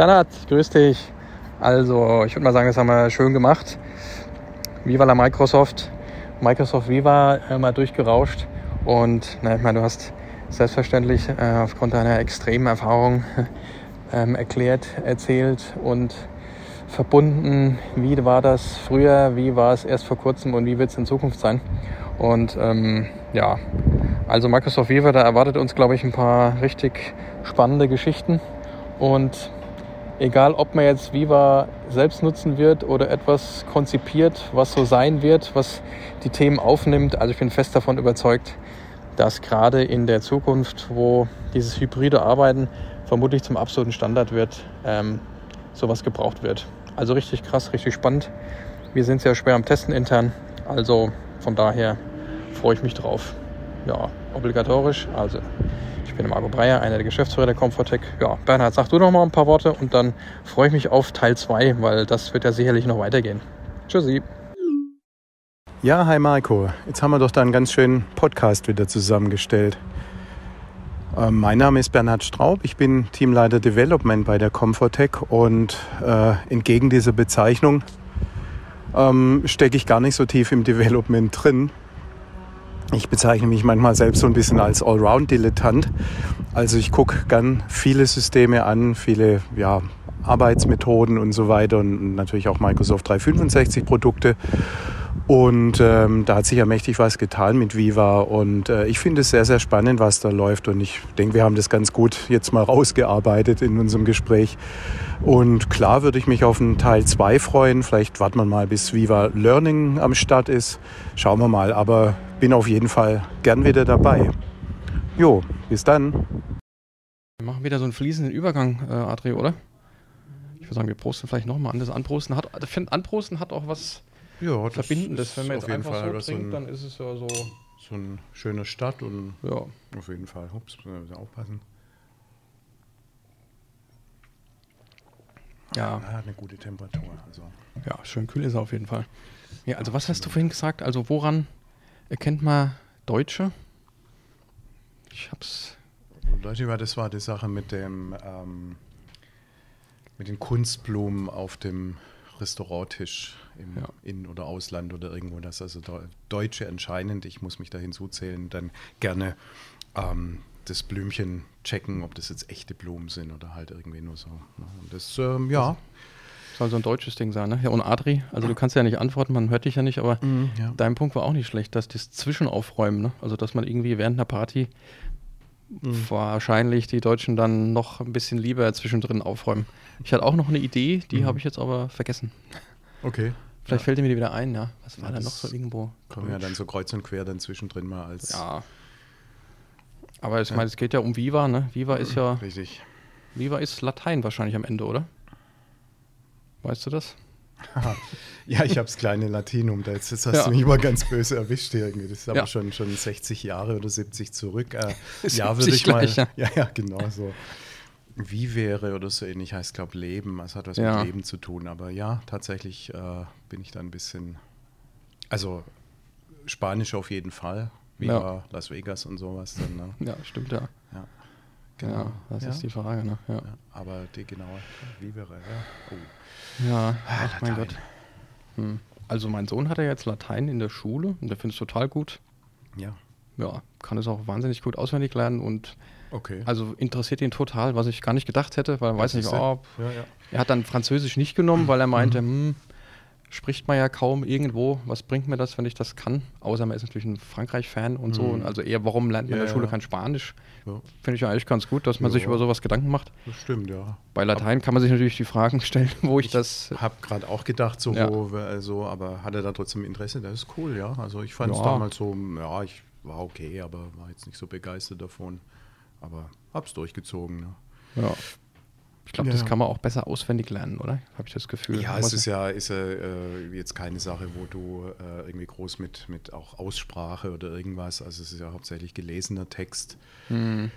Bernhard, grüß dich. Also, ich würde mal sagen, das haben wir schön gemacht. Viva la Microsoft. Microsoft Viva mal durchgerauscht. Und na, ich meine, du hast selbstverständlich äh, aufgrund deiner extremen Erfahrung ähm, erklärt, erzählt und verbunden, wie war das früher, wie war es erst vor kurzem und wie wird es in Zukunft sein. Und ähm, ja, also Microsoft Viva, da erwartet uns, glaube ich, ein paar richtig spannende Geschichten. Und egal, ob man jetzt Viva selbst nutzen wird oder etwas konzipiert, was so sein wird, was die Themen aufnimmt, also ich bin fest davon überzeugt, dass gerade in der Zukunft, wo dieses hybride Arbeiten vermutlich zum absoluten Standard wird, ähm, sowas gebraucht wird. Also richtig krass, richtig spannend. Wir sind sehr schwer am Testen intern, also von daher freue ich mich drauf. Ja, obligatorisch. Also ich bin Marco Breyer, einer der Geschäftsführer der Comfortech. Ja, Bernhard, sag du noch mal ein paar Worte und dann freue ich mich auf Teil 2, weil das wird ja sicherlich noch weitergehen. Tschüssi. Ja, hi Marco. Jetzt haben wir doch da einen ganz schönen Podcast wieder zusammengestellt. Ähm, mein Name ist Bernhard Straub, ich bin Teamleiter Development bei der Comfortech und äh, entgegen dieser Bezeichnung ähm, stecke ich gar nicht so tief im Development drin. Ich bezeichne mich manchmal selbst so ein bisschen als Allround-Dilettant. Also ich gucke gern viele Systeme an, viele ja, Arbeitsmethoden und so weiter und natürlich auch Microsoft 365 Produkte und ähm, da hat sich ja mächtig was getan mit Viva. Und äh, ich finde es sehr, sehr spannend, was da läuft. Und ich denke, wir haben das ganz gut jetzt mal rausgearbeitet in unserem Gespräch. Und klar würde ich mich auf einen Teil 2 freuen. Vielleicht warten wir mal, bis Viva Learning am Start ist. Schauen wir mal. Aber bin auf jeden Fall gern wieder dabei. Jo, bis dann. Wir machen wieder so einen fließenden Übergang, äh, Adri, oder? Ich würde sagen, wir prosten vielleicht nochmal an. Das Anprosten hat, ich finde, Anprosten hat auch was ja, das Verbindendes. Wenn man jetzt einfach Fall so trinkt, ein, dann ist es ja so. So eine schöne Stadt und ja. auf jeden Fall. Ups, müssen wir aufpassen. Ja. ja. Eine gute Temperatur. Also. Ja, schön kühl ist er auf jeden Fall. Ja, also was hast du vorhin gesagt? Also woran erkennt man Deutsche? Ich hab's. Deutsche war das war die Sache mit dem ähm, mit den Kunstblumen auf dem Restauranttisch im ja. In- oder Ausland oder irgendwo, dass also Deutsche anscheinend, ich muss mich da hinzuzählen, dann gerne ähm, das Blümchen checken, ob das jetzt echte Blumen sind oder halt irgendwie nur so. Ne? Und das, ähm, ja. Soll so ein deutsches Ding sein, ne? Ja, und Adri, also du kannst ja nicht antworten, man hört dich ja nicht, aber mhm, ja. dein Punkt war auch nicht schlecht, dass das Zwischenaufräumen, ne? Also dass man irgendwie während einer Party mhm. wahrscheinlich die Deutschen dann noch ein bisschen lieber zwischendrin aufräumen. Ich hatte auch noch eine Idee, die mhm. habe ich jetzt aber vergessen. Okay. Vielleicht ja. fällt mir die wieder ein, ja. Was war ja, da noch so irgendwo? Kommen ja dann so kreuz und quer dann zwischendrin mal als. Ja. Aber ich ja. meine, es geht ja um Viva, ne? Viva ist ja. Richtig. Viva ist Latein wahrscheinlich am Ende, oder? Weißt du das? ja, ich habe das kleine Latinum. Da jetzt, jetzt hast ja. du mich mal ganz böse erwischt irgendwie. Das ist aber ja. schon, schon 60 Jahre oder 70 zurück. Äh, ja, würde ich mal. Ja. ja, genau so. Wie wäre oder so ähnlich heißt, glaube Leben. Es hat was mit Leben zu tun. Aber ja, tatsächlich äh, bin ich da ein bisschen. Also Spanisch auf jeden Fall. Wie ja. Las Vegas und sowas. Dann, ne? Ja, stimmt, ja. Ja, genau. ja das ist die Frage. Ne? Ja. aber die genaue Wie wäre, ja. Oh. Ja, ach, ach mein Gott. Hm. Also mein Sohn hat ja jetzt Latein in der Schule und der findet es total gut. Ja. Ja, kann es auch wahnsinnig gut auswendig lernen und Okay. Also interessiert ihn total, was ich gar nicht gedacht hätte, weil er weiß nicht, oh, ja, ja. er hat dann Französisch nicht genommen, weil er meinte, mhm. hm, spricht man ja kaum irgendwo, was bringt mir das, wenn ich das kann? Außer man ist natürlich ein Frankreich-Fan und mhm. so. Also eher, warum lernt man ja, in der Schule kein Spanisch? Ja. Finde ich ja eigentlich ganz gut, dass man sich über sowas Gedanken macht. Das stimmt, ja. Bei Latein aber kann man sich natürlich die Fragen stellen, wo ich, ich das. habe gerade auch gedacht, so, wo, also, aber hatte da trotzdem Interesse? Das ist cool, ja. Also ich fand es damals so, ja, ich war okay, aber war jetzt nicht so begeistert davon. Aber hab's durchgezogen. Ne? Ja. Ich glaube, ja. das kann man auch besser auswendig lernen, oder? Habe ich das Gefühl. Ja, es ist ja, ist ja äh, jetzt keine Sache, wo du äh, irgendwie groß mit, mit auch Aussprache oder irgendwas, also es ist ja hauptsächlich gelesener Text. Mhm.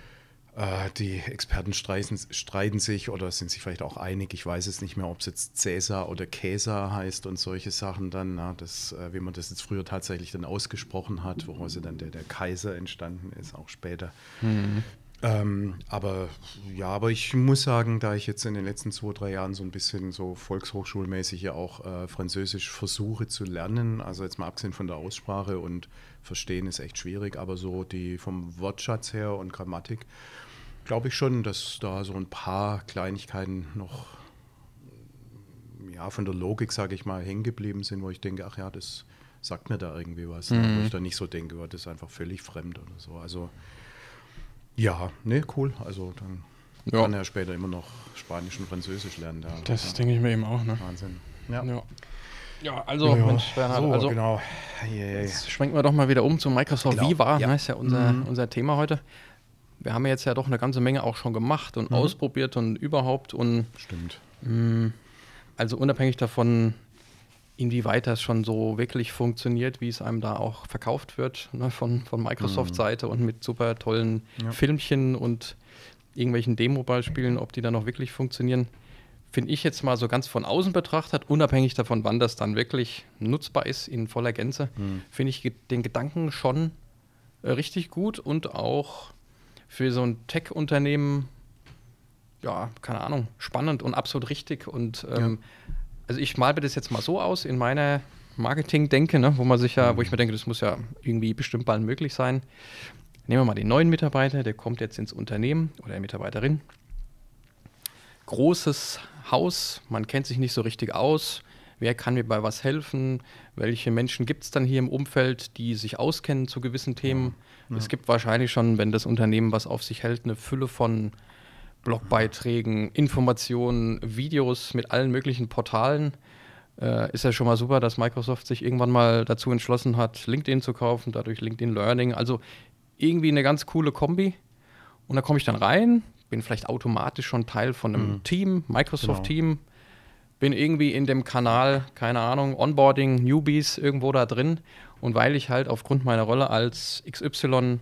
Äh, die Experten streiten, streiten, sich oder sind sich vielleicht auch einig. Ich weiß es nicht mehr, ob es jetzt Cäsar oder Käsar heißt und solche Sachen dann, na, das, äh, wie man das jetzt früher tatsächlich dann ausgesprochen hat, woraus ja dann der, der Kaiser entstanden ist, auch später. Mhm Ähm, aber ja, aber ich muss sagen, da ich jetzt in den letzten zwei, drei Jahren so ein bisschen so volkshochschulmäßig ja auch äh, Französisch versuche zu lernen, also jetzt mal abgesehen von der Aussprache und Verstehen ist echt schwierig, aber so die vom Wortschatz her und Grammatik glaube ich schon, dass da so ein paar Kleinigkeiten noch ja, von der Logik, sage ich mal, hängen geblieben sind, wo ich denke, ach ja, das sagt mir da irgendwie was. Mhm. Wo ich dann nicht so denke, das ist einfach völlig fremd oder so. Also ja, ne, cool. Also dann ja. kann er später immer noch Spanisch und Französisch lernen. Da, das ja. denke ich mir eben auch. Ne? Wahnsinn. Ja. ja. ja also ja, Mensch, Bernhard, so, also genau. Jetzt schwenken wir doch mal wieder um zu Microsoft genau. Viva. Ja. Ne, ist ja unser, mhm. unser Thema heute. Wir haben jetzt ja doch eine ganze Menge auch schon gemacht und mhm. ausprobiert und überhaupt und Stimmt. Mh, mm, also unabhängig davon, inwieweit das schon so wirklich funktioniert, wie es einem da auch verkauft wird ne, von, von Microsoft-Seite mhm. und mit super tollen ja. Filmchen und irgendwelchen Demo-Beispielen, ob die dann auch wirklich funktionieren, finde ich jetzt mal so ganz von außen betrachtet, unabhängig davon, wann das dann wirklich nutzbar ist in voller Gänze, mhm. finde ich den Gedanken schon äh, richtig gut und auch für so ein Tech-Unternehmen, ja, keine Ahnung, spannend und absolut richtig und ähm, ja also ich male mir das jetzt mal so aus in meiner Marketing-Denke, ne, wo man sich ja, wo ich mir denke, das muss ja irgendwie bestimmt bald möglich sein. Nehmen wir mal den neuen Mitarbeiter, der kommt jetzt ins Unternehmen oder Mitarbeiterin. Großes Haus, man kennt sich nicht so richtig aus. Wer kann mir bei was helfen? Welche Menschen gibt es dann hier im Umfeld, die sich auskennen zu gewissen Themen? Ja, ja. Es gibt wahrscheinlich schon, wenn das Unternehmen was auf sich hält, eine Fülle von Blogbeiträgen, Informationen, Videos mit allen möglichen Portalen. Äh, ist ja schon mal super, dass Microsoft sich irgendwann mal dazu entschlossen hat, LinkedIn zu kaufen, dadurch LinkedIn Learning. Also irgendwie eine ganz coole Kombi. Und da komme ich dann rein, bin vielleicht automatisch schon Teil von einem mhm. Team, Microsoft-Team, genau. bin irgendwie in dem Kanal, keine Ahnung, Onboarding, Newbies irgendwo da drin. Und weil ich halt aufgrund meiner Rolle als XY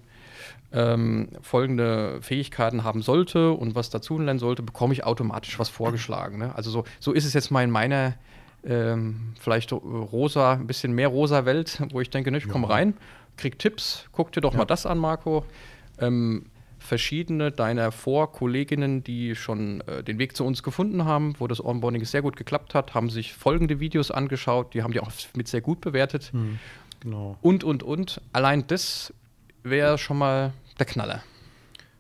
ähm, folgende Fähigkeiten haben sollte und was dazu lernen sollte, bekomme ich automatisch was vorgeschlagen. Ne? Also so, so ist es jetzt mal in meiner ähm, vielleicht rosa, ein bisschen mehr rosa Welt, wo ich denke, ne, ich komme ja. rein, krieg Tipps, guck dir doch ja. mal das an, Marco. Ähm, verschiedene deiner Vorkolleginnen, die schon äh, den Weg zu uns gefunden haben, wo das Onboarding sehr gut geklappt hat, haben sich folgende Videos angeschaut, die haben die auch mit sehr gut bewertet. Mhm, genau. Und, und, und. Allein das wäre schon mal der Knaller.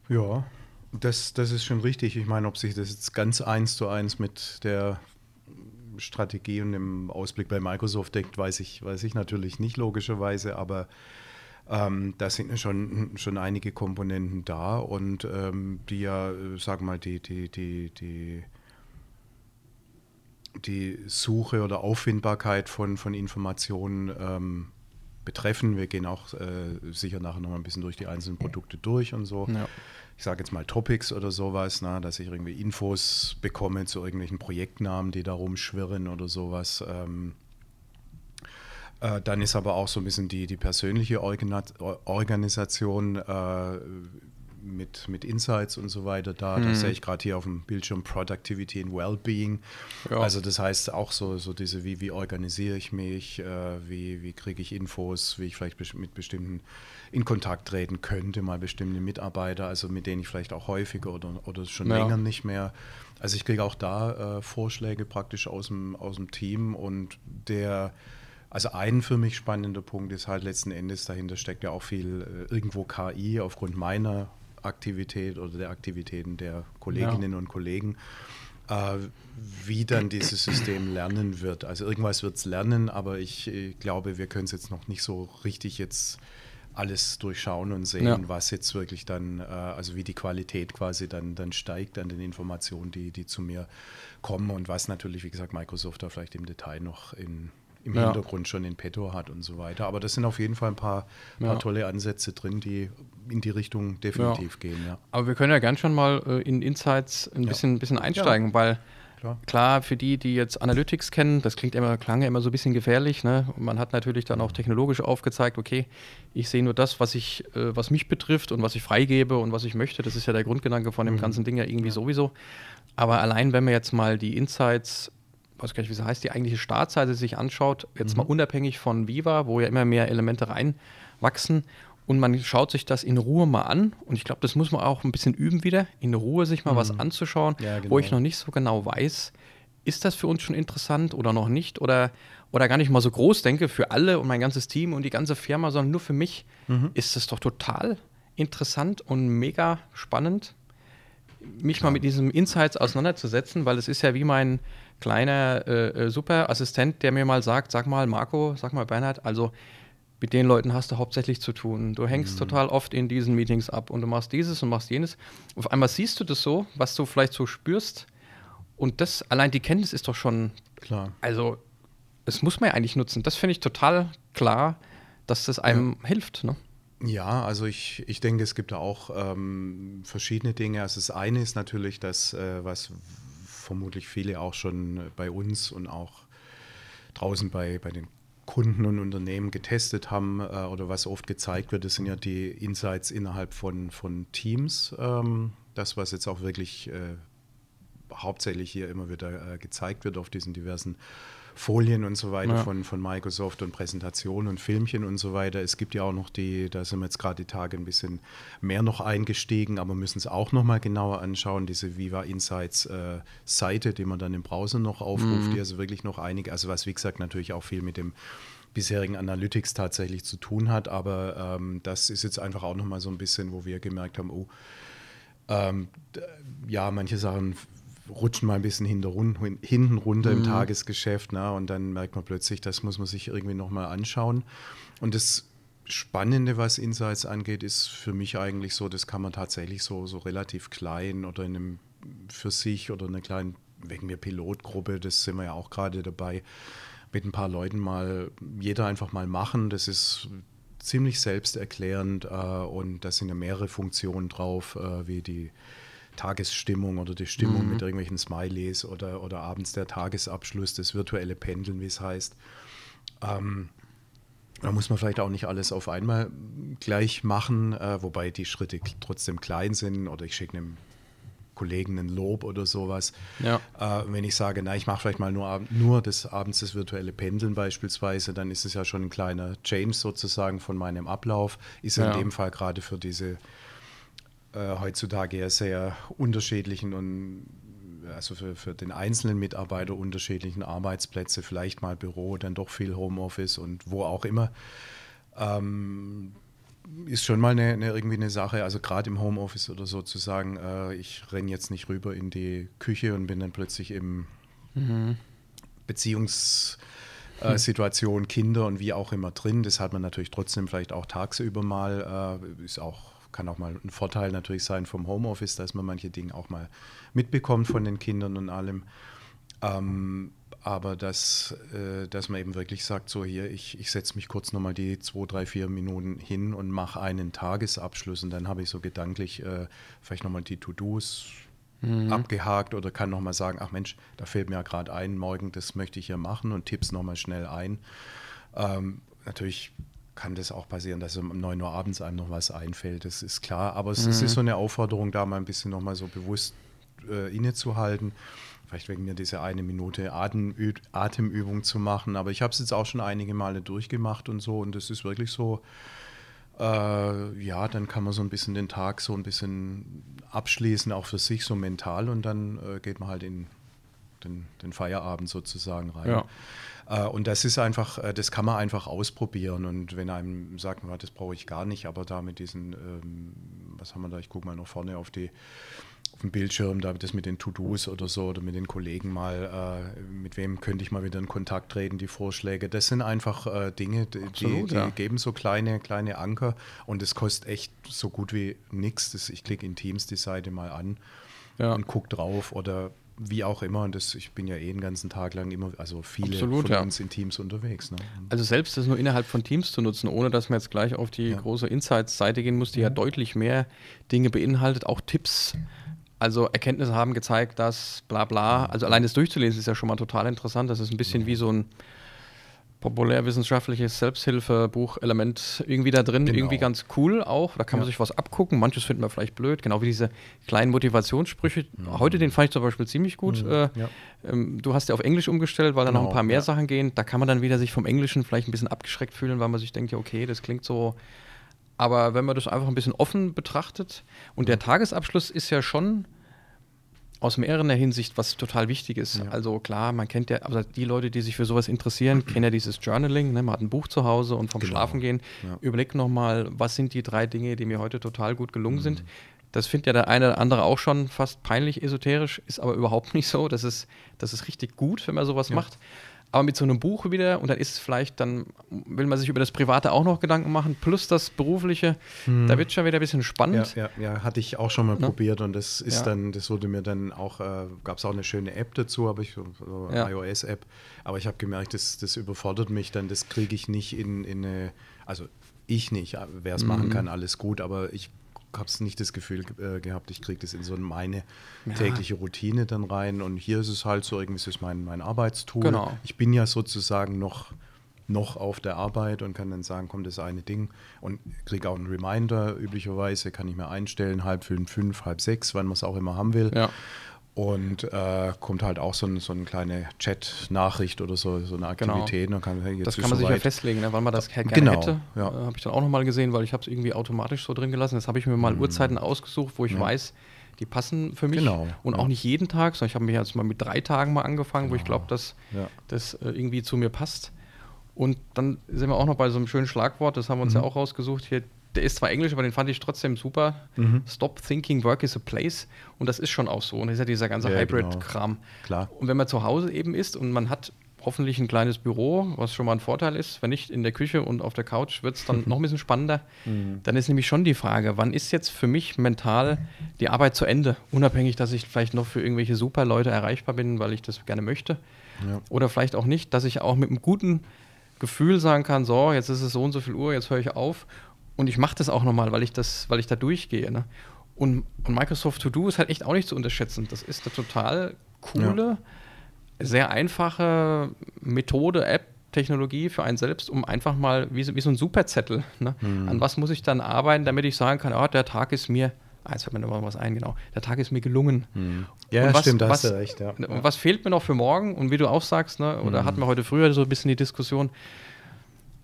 Ja, das, das ist schon richtig. Ich meine, ob sich das jetzt ganz eins zu eins mit der Strategie und dem Ausblick bei Microsoft deckt, weiß ich, weiß ich natürlich nicht logischerweise, aber ähm, da sind schon, schon einige Komponenten da und ähm, die ja, sag mal, die, die, die, die, die Suche oder Auffindbarkeit von, von Informationen ähm, betreffen. Wir gehen auch äh, sicher nachher noch mal ein bisschen durch die einzelnen Produkte durch und so. Ja. Ich sage jetzt mal Topics oder sowas, na, dass ich irgendwie Infos bekomme zu irgendwelchen Projektnamen, die da rumschwirren oder sowas. Ähm, äh, dann ist aber auch so ein bisschen die, die persönliche Organ Organisation äh, mit, mit Insights und so weiter da. Mhm. Das sehe ich gerade hier auf dem Bildschirm Productivity and Wellbeing. Ja. Also das heißt auch so, so diese, wie, wie organisiere ich mich, äh, wie, wie kriege ich Infos, wie ich vielleicht mit bestimmten in Kontakt treten könnte, mal bestimmte Mitarbeiter, also mit denen ich vielleicht auch häufiger oder, oder schon ja. länger nicht mehr. Also ich kriege auch da äh, Vorschläge praktisch aus dem, aus dem Team und der also ein für mich spannender Punkt ist halt letzten Endes, dahinter steckt ja auch viel äh, irgendwo KI aufgrund meiner Aktivität oder der Aktivitäten der Kolleginnen ja. und Kollegen, äh, wie dann dieses System lernen wird. Also irgendwas wird es lernen, aber ich, ich, glaube, wir können es jetzt noch nicht so richtig jetzt alles durchschauen und sehen, ja. was jetzt wirklich dann, äh, also wie die Qualität quasi dann, dann steigt an den Informationen, die, die zu mir kommen und was natürlich, wie gesagt, Microsoft da vielleicht im Detail noch in im ja. Hintergrund schon in petto hat und so weiter. Aber das sind auf jeden Fall ein paar, paar tolle Ansätze drin, die in die Richtung definitiv gehen. Ja. Aber wir können ja gern schon mal äh, in Insights ein bisschen, bisschen einsteigen, weil Klar. Klar. für die, die jetzt Analytics kennen, das klingt immer, klang ja immer so ein bisschen gefährlich. Ne? Man hat natürlich dann auch technologisch aufgezeigt, okay, ich sehe nur das, was ich, äh, was mich betrifft und was ich freigebe und was ich möchte. Das ist ja der Grundgedanke von dem mhm. ganzen Ding ja irgendwie ja. sowieso. Aber allein, wenn wir jetzt mal die Insights weiß gar nicht, wie sie heißt, die eigentliche Startseite sich anschaut, jetzt mhm. mal unabhängig von Viva, wo ja immer mehr Elemente reinwachsen und man schaut sich das in Ruhe mal an. Und ich glaube, das muss man auch ein bisschen üben wieder, in Ruhe sich mal mhm. was anzuschauen, ja, genau. wo ich genau. noch nicht so genau weiß, ist das für uns schon interessant oder noch nicht? Oder, oder gar nicht mal so groß denke für alle und mein ganzes Team und die ganze Firma, sondern nur für mich mhm. ist es doch total interessant und mega spannend, mich Klar. mal mit diesen Insights auseinanderzusetzen, weil es ist ja wie mein kleiner äh, äh, Superassistent, der mir mal sagt, sag mal Marco, sag mal Bernhard, also mit den Leuten hast du hauptsächlich zu tun. Du hängst mhm. total oft in diesen Meetings ab und du machst dieses und machst jenes. Auf einmal siehst du das so, was du vielleicht so spürst und das, allein die Kenntnis ist doch schon klar. Also, das muss man ja eigentlich nutzen. Das finde ich total klar, dass das einem ja. hilft. Ne? Ja, also ich, ich denke, es gibt da auch ähm, verschiedene Dinge. Also das eine ist natürlich das, äh, was vermutlich viele auch schon bei uns und auch draußen bei, bei den Kunden und Unternehmen getestet haben äh, oder was oft gezeigt wird, das sind ja die Insights innerhalb von, von Teams. Ähm, das, was jetzt auch wirklich äh, hauptsächlich hier immer wieder äh, gezeigt wird auf diesen diversen Folien und so weiter ja. von, von Microsoft und Präsentationen und Filmchen und so weiter. Es gibt ja auch noch die, da sind wir jetzt gerade die Tage ein bisschen mehr noch eingestiegen, aber müssen es auch nochmal genauer anschauen, diese Viva Insights äh, Seite, die man dann im Browser noch aufruft, mhm. die also wirklich noch einige, also was wie gesagt natürlich auch viel mit dem bisherigen Analytics tatsächlich zu tun hat, aber ähm, das ist jetzt einfach auch nochmal so ein bisschen, wo wir gemerkt haben, oh, ähm, ja, manche Sachen rutschen mal ein bisschen hinten runter mhm. im Tagesgeschäft. Ne? Und dann merkt man plötzlich, das muss man sich irgendwie nochmal anschauen. Und das Spannende, was Insights angeht, ist für mich eigentlich so, das kann man tatsächlich so, so relativ klein oder in einem für sich oder einer kleinen, wegen mir Pilotgruppe, das sind wir ja auch gerade dabei, mit ein paar Leuten mal, jeder einfach mal machen. Das ist ziemlich selbsterklärend äh, und da sind ja mehrere Funktionen drauf, äh, wie die Tagesstimmung oder die Stimmung mhm. mit irgendwelchen Smileys oder, oder abends der Tagesabschluss, das virtuelle Pendeln, wie es heißt. Ähm, da muss man vielleicht auch nicht alles auf einmal gleich machen, äh, wobei die Schritte trotzdem klein sind oder ich schicke einem Kollegen ein Lob oder sowas. Ja. Äh, wenn ich sage, na, ich mache vielleicht mal nur, nur des Abends das virtuelle Pendeln beispielsweise, dann ist es ja schon ein kleiner Change sozusagen von meinem Ablauf. Ist ja. in dem Fall gerade für diese äh, heutzutage ja sehr unterschiedlichen und also für, für den einzelnen Mitarbeiter unterschiedlichen Arbeitsplätze, vielleicht mal Büro, dann doch viel Homeoffice und wo auch immer. Ähm, ist schon mal eine, eine, irgendwie eine Sache, also gerade im Homeoffice oder so zu sagen, äh, ich renne jetzt nicht rüber in die Küche und bin dann plötzlich im mhm. Beziehungssituation, äh, Kinder und wie auch immer drin. Das hat man natürlich trotzdem vielleicht auch tagsüber mal, äh, ist auch kann auch mal ein Vorteil natürlich sein vom Homeoffice, dass man manche Dinge auch mal mitbekommt von den Kindern und allem. Ähm, aber dass, äh, dass man eben wirklich sagt, so hier, ich, ich setze mich kurz nochmal die zwei, drei, vier Minuten hin und mache einen Tagesabschluss und dann habe ich so gedanklich äh, vielleicht nochmal die To-Dos mhm. abgehakt oder kann nochmal sagen, ach Mensch, da fällt mir ja gerade ein, morgen das möchte ich ja machen und tipp's nochmal schnell ein. Ähm, natürlich kann das auch passieren, dass um 9 Uhr abends einem noch was einfällt. Das ist klar. Aber es, mhm. es ist so eine Aufforderung, da mal ein bisschen nochmal so bewusst äh, innezuhalten. Vielleicht wegen mir diese eine Minute Atemü Atemübung zu machen. Aber ich habe es jetzt auch schon einige Male durchgemacht und so. Und es ist wirklich so, äh, ja, dann kann man so ein bisschen den Tag so ein bisschen abschließen, auch für sich so mental. Und dann äh, geht man halt in den, den Feierabend sozusagen rein. Ja. Äh, und das ist einfach, äh, das kann man einfach ausprobieren. Und wenn einem sagt, das brauche ich gar nicht, aber da mit diesen, ähm, was haben wir da, ich gucke mal noch vorne auf die auf dem Bildschirm, da das mit den To-Dos oder so oder mit den Kollegen mal, äh, mit wem könnte ich mal wieder in Kontakt treten, die Vorschläge. Das sind einfach äh, Dinge, die, Absolut, die ja. geben so kleine, kleine Anker und es kostet echt so gut wie nichts. Ich klicke in Teams die Seite mal an ja. und gucke drauf oder wie auch immer, und das, ich bin ja eh den ganzen Tag lang immer, also viele Absolut, von ja. uns in Teams unterwegs. Ne? Also selbst das nur innerhalb von Teams zu nutzen, ohne dass man jetzt gleich auf die ja. große Insights-Seite gehen muss, die ja. ja deutlich mehr Dinge beinhaltet, auch Tipps. Also Erkenntnisse haben gezeigt, dass bla bla, also allein das durchzulesen ist ja schon mal total interessant. Das ist ein bisschen wie so ein populärwissenschaftliches Selbsthilfebuch-Element irgendwie da drin, genau. irgendwie ganz cool auch. Da kann ja. man sich was abgucken. Manches finden wir vielleicht blöd, genau wie diese kleinen Motivationssprüche. Mhm. Heute den fand ich zum Beispiel ziemlich gut. Mhm. Äh, ja. ähm, du hast ja auf Englisch umgestellt, weil da genau. noch ein paar mehr ja. Sachen gehen. Da kann man dann wieder sich vom Englischen vielleicht ein bisschen abgeschreckt fühlen, weil man sich denkt, ja, okay, das klingt so Aber wenn man das einfach ein bisschen offen betrachtet und der Tagesabschluss ist ja schon aus mehrerer Hinsicht was total wichtig ist. Ja. Also klar, man kennt ja, also die Leute, die sich für sowas interessieren, kennen ja dieses Journaling. Ne? Man hat ein Buch zu Hause und vom genau. Schlafengehen ja. überlegt nochmal, was sind die drei Dinge, die mir heute total gut gelungen mhm. sind. Das findet ja der eine oder andere auch schon fast peinlich esoterisch, ist aber überhaupt nicht so. Das ist, das ist richtig gut, wenn man sowas ja. macht aber mit so einem Buch wieder und dann ist es vielleicht, dann will man sich über das Private auch noch Gedanken machen, plus das Berufliche, hm. da wird es schon wieder ein bisschen spannend. Ja, ja, ja hatte ich auch schon mal ne? probiert und das ist ja. dann, das wurde mir dann auch, äh, gab es auch eine schöne App dazu, habe ich, so ja. iOS-App, aber ich habe gemerkt, das, das überfordert mich dann, das kriege ich nicht in, in eine, also ich nicht, wer es mhm. machen kann, alles gut, aber ich habe nicht das Gefühl äh, gehabt, ich kriege das in so meine ja. tägliche Routine dann rein. Und hier ist es halt so, irgendwie ist es mein, mein Arbeitstool. Genau. Ich bin ja sozusagen noch, noch auf der Arbeit und kann dann sagen, kommt das eine Ding und kriege auch einen Reminder. Üblicherweise kann ich mir einstellen, halb fünf, fünf, halb sechs, wann man es auch immer haben will. Ja. Und äh, kommt halt auch so, ein, so eine kleine Chat-Nachricht oder so, so eine genau. Aktivität. Genau. Kann, hey, das kann man sich ja festlegen, ne, wann man das gerne genau, hätte. Ja. Äh, habe ich dann auch nochmal gesehen, weil ich habe es irgendwie automatisch so drin gelassen. Jetzt habe ich mir mal mhm. Uhrzeiten ausgesucht, wo ich ja. weiß, die passen für mich. Genau. Und ja. auch nicht jeden Tag, sondern ich habe mich jetzt mal mit drei Tagen mal angefangen, genau. wo ich genau. glaube, dass das äh, irgendwie zu mir passt. Und dann sind wir auch noch bei so einem schönen Schlagwort, das haben wir uns mhm. ja auch rausgesucht, hier der ist zwar Englisch, aber den fand ich trotzdem super. Mhm. Stop thinking work is a place. Und das ist schon auch so. Und das ist ja dieser ganze ja, Hybrid-Kram. Genau. Klar. Und wenn man zu Hause eben ist und man hat hoffentlich ein kleines Büro, was schon mal ein Vorteil ist, wenn nicht in der Küche und auf der Couch, wird es dann noch ein bisschen spannender. Mhm. Dann ist nämlich schon die Frage, wann ist jetzt für mich mental die Arbeit zu Ende? Unabhängig, dass ich vielleicht noch für irgendwelche super Leute erreichbar bin, weil ich das gerne möchte. Ja. Oder vielleicht auch nicht, dass ich auch mit einem guten Gefühl sagen kann, so, jetzt ist es so und so viel Uhr, jetzt höre ich auf und ich mache das auch nochmal, weil ich das, weil ich da durchgehe. Ne? Und, und, Microsoft To Do ist halt echt auch nicht zu unterschätzen. Das ist eine total coole, ja. sehr einfache Methode, App, Technologie für einen selbst, um einfach mal wie so, wie so ein Superzettel. Ne? Mhm. An was muss ich dann arbeiten, damit ich sagen kann, oh, der Tag ist mir Ah, jetzt fällt mir noch was ein, genau. Der Tag ist mir gelungen. Hm. Ja, was, stimmt, da hast du recht. Ja. Und was fehlt mir noch für morgen? Und wie du auch sagst, ne, oder hm. hatten wir heute früher so ein bisschen die Diskussion,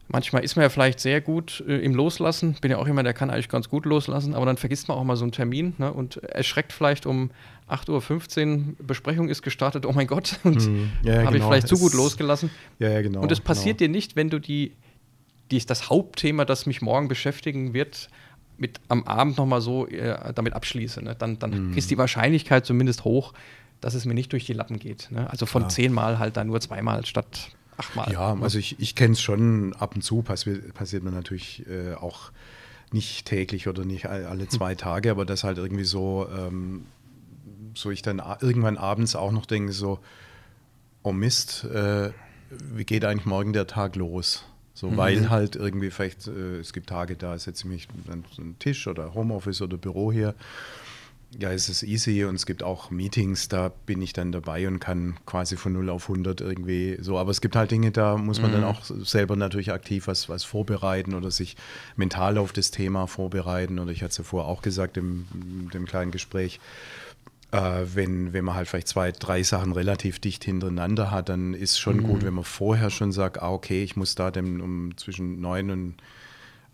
Manchmal ist man ja vielleicht sehr gut äh, im Loslassen. Bin ja auch jemand, der kann eigentlich ganz gut loslassen, aber dann vergisst man auch mal so einen Termin ne, und erschreckt vielleicht um 8.15 Uhr, Besprechung ist gestartet, oh mein Gott, und hm. ja, habe genau. ich vielleicht zu gut losgelassen. Ja, ja, genau. Und es passiert genau. dir nicht, wenn du die, die, das Hauptthema, das mich morgen beschäftigen wird, mit am Abend nochmal so äh, damit abschließe. Ne? Dann, dann hm. ist die Wahrscheinlichkeit zumindest hoch, dass es mir nicht durch die Lappen geht. Ne? Also von zehnmal halt dann nur zweimal statt achtmal. Ja, also ich, ich kenne es schon ab und zu, passiert, passiert mir natürlich äh, auch nicht täglich oder nicht alle zwei Tage, aber das halt irgendwie so, ähm, so ich dann irgendwann abends auch noch denke, so, oh Mist, äh, wie geht eigentlich morgen der Tag los? So, mhm. weil halt irgendwie vielleicht, äh, es gibt Tage, da setze ich mich an einen Tisch oder Homeoffice oder Büro hier ja, es ist easy und es gibt auch Meetings, da bin ich dann dabei und kann quasi von 0 auf 100 irgendwie so. Aber es gibt halt Dinge, da muss man mhm. dann auch selber natürlich aktiv was, was vorbereiten oder sich mental auf das Thema vorbereiten. Oder ich hatte es ja vorher auch gesagt im, dem kleinen Gespräch, äh, wenn, wenn man halt vielleicht zwei, drei Sachen relativ dicht hintereinander hat, dann ist schon mhm. gut, wenn man vorher schon sagt, ah, okay, ich muss da dann um zwischen neun und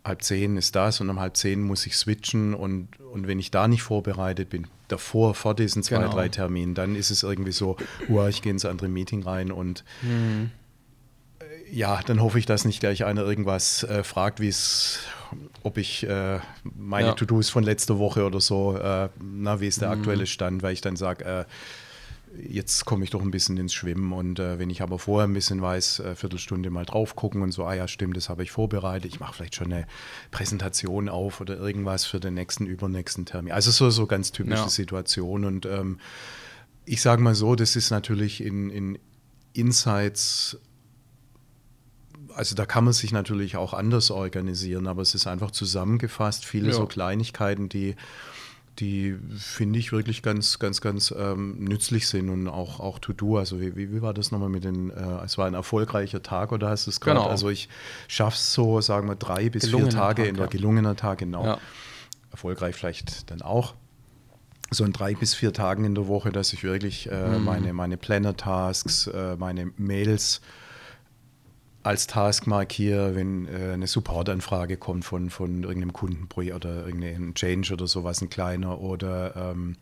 halb zehn ist das und um halb zehn muss ich switchen und, und wenn ich da nicht vorbereitet bin, davor, vor diesen zwei, genau. drei Terminen, dann ist es irgendwie so, uh, ich gehe ins andere Meeting rein und mhm. ja, dann hoffe ich, dass nicht gleich einer irgendwas äh, fragt, wie es, ob ich äh, meine ja. To-Dos von letzter Woche oder so, äh, na, wie ist der mhm. aktuelle Stand, weil ich dann sage, äh, jetzt komme ich doch ein bisschen ins Schwimmen und äh, wenn ich aber vorher ein bisschen weiß, äh, Viertelstunde mal drauf gucken und so, ah ja, stimmt, das habe ich vorbereitet, ich mache vielleicht schon eine Präsentation auf oder irgendwas für den nächsten, übernächsten Termin. Also so, so ganz typische ja. Situation und ähm, ich sage mal so, das ist natürlich in, in Insights also da kann man sich natürlich auch anders organisieren, aber es ist einfach zusammengefasst, viele ja. so Kleinigkeiten, die die finde ich wirklich ganz, ganz, ganz ähm, nützlich sind und auch, auch To-Do. Also wie, wie, war das nochmal mit den, äh, es war ein erfolgreicher Tag oder hast du es gerade? Genau. Also ich schaffe es so, sagen wir, drei bis gelungener vier Tage Tag, in der ja. gelungener Tag, genau. Ja. Erfolgreich vielleicht dann auch. So in drei bis vier Tagen in der Woche, dass ich wirklich äh, mhm. meine, meine Planner-Tasks, äh, meine Mails als Task markiere, wenn äh, eine Supportanfrage kommt von, von irgendeinem Kundenprojekt oder irgendeinem Change oder sowas, ein kleiner oder ähm,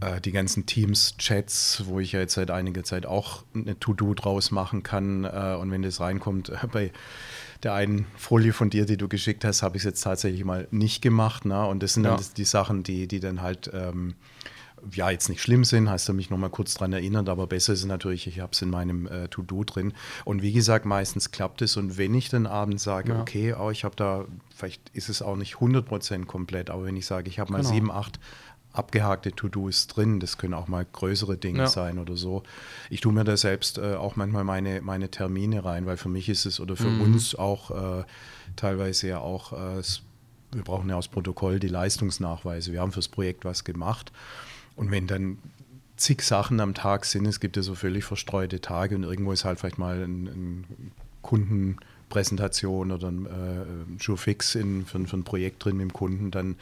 äh, die ganzen Teams-Chats, wo ich ja jetzt seit einiger Zeit auch eine To-Do draus machen kann. Äh, und wenn das reinkommt, äh, bei der einen Folie von dir, die du geschickt hast, habe ich es jetzt tatsächlich mal nicht gemacht. Ne? Und das sind dann ja. die Sachen, die, die dann halt ähm, ja jetzt nicht schlimm sind, hast du mich noch mal kurz daran erinnert, aber besser ist natürlich, ich habe es in meinem äh, To-Do drin. Und wie gesagt, meistens klappt es. Und wenn ich dann abends sage, ja. okay, oh, ich habe da, vielleicht ist es auch nicht 100% komplett, aber wenn ich sage, ich habe mal genau. sieben, acht abgehakte To-Dos drin. Das können auch mal größere Dinge ja. sein oder so. Ich tue mir da selbst äh, auch manchmal meine, meine Termine rein, weil für mich ist es oder für mhm. uns auch äh, teilweise ja auch, äh, wir brauchen ja aus Protokoll die Leistungsnachweise. Wir haben fürs Projekt was gemacht. Und wenn dann zig Sachen am Tag sind, es gibt ja so völlig verstreute Tage und irgendwo ist halt vielleicht mal ein, ein Kundenpräsentation oder ein äh, Showfix in, für, für ein Projekt drin mit dem Kunden, dann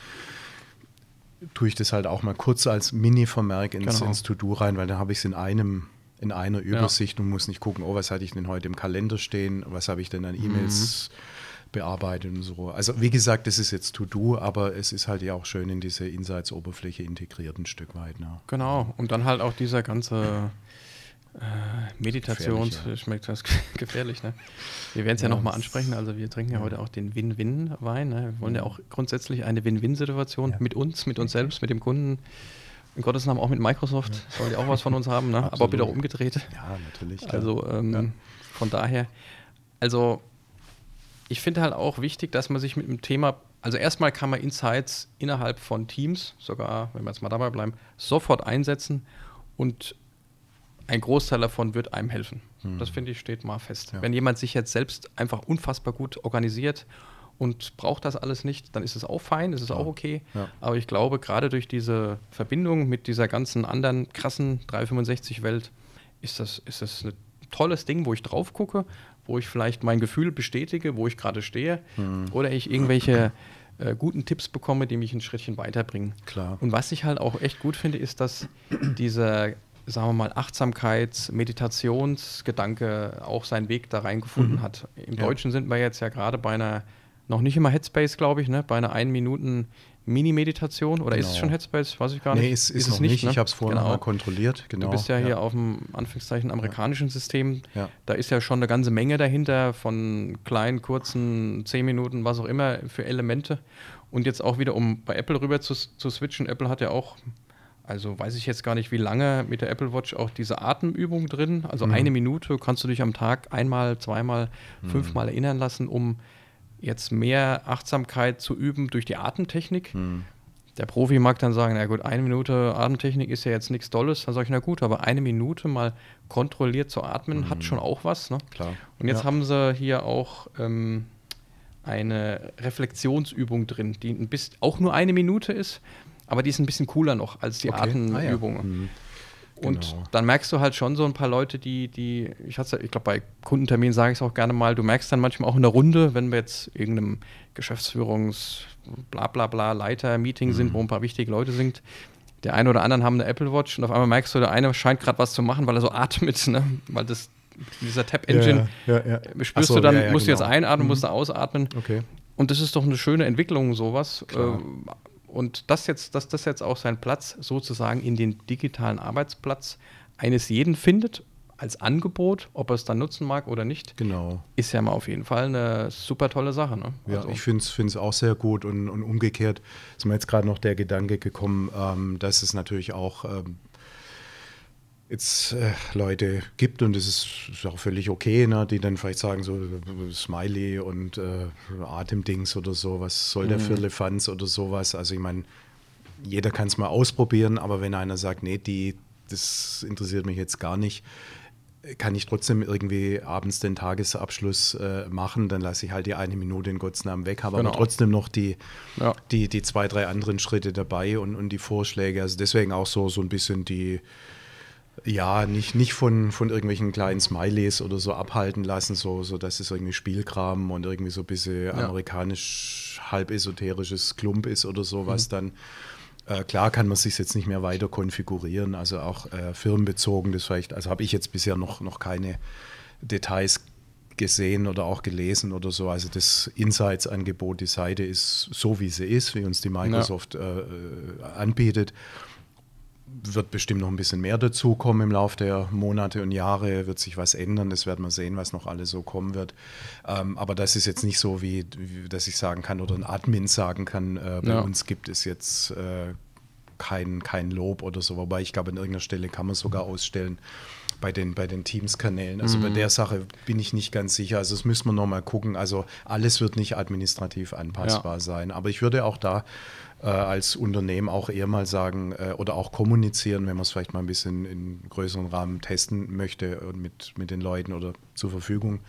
tue ich das halt auch mal kurz als Mini-Vermerk ins, genau. ins To-Do rein, weil dann habe ich es in einem in einer Übersicht ja. und muss nicht gucken, oh, was hatte ich denn heute im Kalender stehen, was habe ich denn an E-Mails mhm. Bearbeitet und so. Also wie gesagt, das ist jetzt To-Do, aber es ist halt ja auch schön in diese Insights-Oberfläche integriert ein Stück weit. Ne? Genau, und dann halt auch dieser ganze äh, Meditations, schmeckt das gefährlich, ne? Wir werden es ja, ja nochmal ansprechen, also wir trinken ja, ja. heute auch den Win-Win-Wein. Ne? Wir wollen ja auch grundsätzlich eine Win-Win-Situation ja. mit uns, mit uns selbst, mit dem Kunden. In Gottes Namen auch mit Microsoft, soll ja auch was von uns haben, ne? aber bitte auch umgedreht. Ja, natürlich. Klar. Also ähm, von daher, also ich finde halt auch wichtig, dass man sich mit dem Thema, also erstmal kann man Insights innerhalb von Teams, sogar, wenn wir jetzt mal dabei bleiben, sofort einsetzen und ein Großteil davon wird einem helfen. Hm. Das finde ich steht mal fest. Ja. Wenn jemand sich jetzt selbst einfach unfassbar gut organisiert und braucht das alles nicht, dann ist es auch fein, ist es ja. auch okay. Ja. Aber ich glaube, gerade durch diese Verbindung mit dieser ganzen anderen krassen 365-Welt ist das, ist das ein tolles Ding, wo ich drauf gucke, wo ich vielleicht mein Gefühl bestätige, wo ich gerade stehe hm. oder ich irgendwelche äh, guten Tipps bekomme, die mich ein Schrittchen weiterbringen. Klar. Und was ich halt auch echt gut finde, ist, dass dieser sagen wir mal, Achtsamkeits-, Meditationsgedanke auch seinen Weg da reingefunden mhm. hat. Im ja. Deutschen sind wir jetzt ja gerade bei einer, noch nicht immer Headspace, glaube ich, ne? bei einer 1 Minuten Mini-Meditation oder genau. ist es genau. schon Headspace? Weiß ich gar nicht. Nee, ist, ist, ist es nicht. nicht ne? Ich habe es vorher genau. mal kontrolliert. Genau. Du bist ja, ja, hier auf dem Anführungszeichen amerikanischen System. Ja. Da ist ja schon eine ganze Menge dahinter von kleinen, kurzen, 10 Minuten, was auch immer für Elemente. Und jetzt auch wieder, um bei Apple rüber zu, zu switchen. Apple hat ja auch also weiß ich jetzt gar nicht, wie lange mit der Apple Watch auch diese Atemübung drin. Also mhm. eine Minute kannst du dich am Tag einmal, zweimal, mhm. fünfmal erinnern lassen, um jetzt mehr Achtsamkeit zu üben durch die Atemtechnik. Mhm. Der Profi mag dann sagen, na gut, eine Minute Atemtechnik ist ja jetzt nichts Tolles. Dann sage ich, na gut, aber eine Minute mal kontrolliert zu atmen hat mhm. schon auch was. Ne? Klar. Und jetzt ja. haben sie hier auch ähm, eine Reflexionsübung drin, die ein bisschen, auch nur eine Minute ist, aber die ist ein bisschen cooler noch als die okay. Atemübungen. Ah, ja. mhm. Und genau. dann merkst du halt schon so ein paar Leute, die, die, ich hatte ich glaube, bei Kundenterminen sage ich es auch gerne mal, du merkst dann manchmal auch in der Runde, wenn wir jetzt irgendeinem Geschäftsführungs bla bla bla Leiter-Meeting mhm. sind, wo ein paar wichtige Leute sind, der eine oder andere haben eine Apple Watch und auf einmal merkst du, der eine scheint gerade was zu machen, weil er so atmet, ne? weil das dieser Tap-Engine ja, ja, ja. spürst so, du dann, musst genau. du jetzt einatmen, mhm. musst du ausatmen. Okay. Und das ist doch eine schöne Entwicklung, sowas. Äh, und das jetzt, dass das jetzt auch seinen Platz sozusagen in den digitalen Arbeitsplatz eines jeden findet, als Angebot, ob er es dann nutzen mag oder nicht, genau. ist ja mal auf jeden Fall eine super tolle Sache. Ne? Ja, also. ich finde es auch sehr gut und, und umgekehrt ist mir jetzt gerade noch der Gedanke gekommen, ähm, dass es natürlich auch ähm, jetzt äh, Leute gibt und das ist, ist auch völlig okay, ne, die dann vielleicht sagen so Smiley und äh, Atemdings oder so, was soll der mhm. für Lefanz oder sowas. Also ich meine, jeder kann es mal ausprobieren, aber wenn einer sagt, nee, die, das interessiert mich jetzt gar nicht, kann ich trotzdem irgendwie abends den Tagesabschluss äh, machen, dann lasse ich halt die eine Minute in Gottes Namen weg, habe genau. aber trotzdem noch die, ja. die, die zwei, drei anderen Schritte dabei und, und die Vorschläge. Also deswegen auch so, so ein bisschen die, ja, nicht, nicht von, von irgendwelchen kleinen Smileys oder so abhalten lassen, so, so dass es irgendwie Spielkram und irgendwie so ein bisschen ja. amerikanisch halb esoterisches Klump ist oder sowas, mhm. dann äh, klar kann man sich jetzt nicht mehr weiter konfigurieren, also auch äh, firmenbezogen, das vielleicht, also habe ich jetzt bisher noch, noch keine Details gesehen oder auch gelesen oder so. Also das Insights-Angebot, die Seite ist so, wie sie ist, wie uns die Microsoft ja. äh, äh anbietet wird bestimmt noch ein bisschen mehr dazukommen im Laufe der Monate und Jahre, wird sich was ändern, das werden wir sehen, was noch alles so kommen wird. Ähm, aber das ist jetzt nicht so, wie, wie, dass ich sagen kann oder ein Admin sagen kann, äh, bei ja. uns gibt es jetzt äh, kein, kein Lob oder so, wobei ich glaube, an irgendeiner Stelle kann man sogar ausstellen bei den, bei den Teams-Kanälen. Also mhm. bei der Sache bin ich nicht ganz sicher. Also das müssen wir nochmal gucken. Also alles wird nicht administrativ anpassbar ja. sein. Aber ich würde auch da äh, als Unternehmen auch eher mal sagen äh, oder auch kommunizieren, wenn man es vielleicht mal ein bisschen in größeren Rahmen testen möchte und mit, mit den Leuten oder zur Verfügung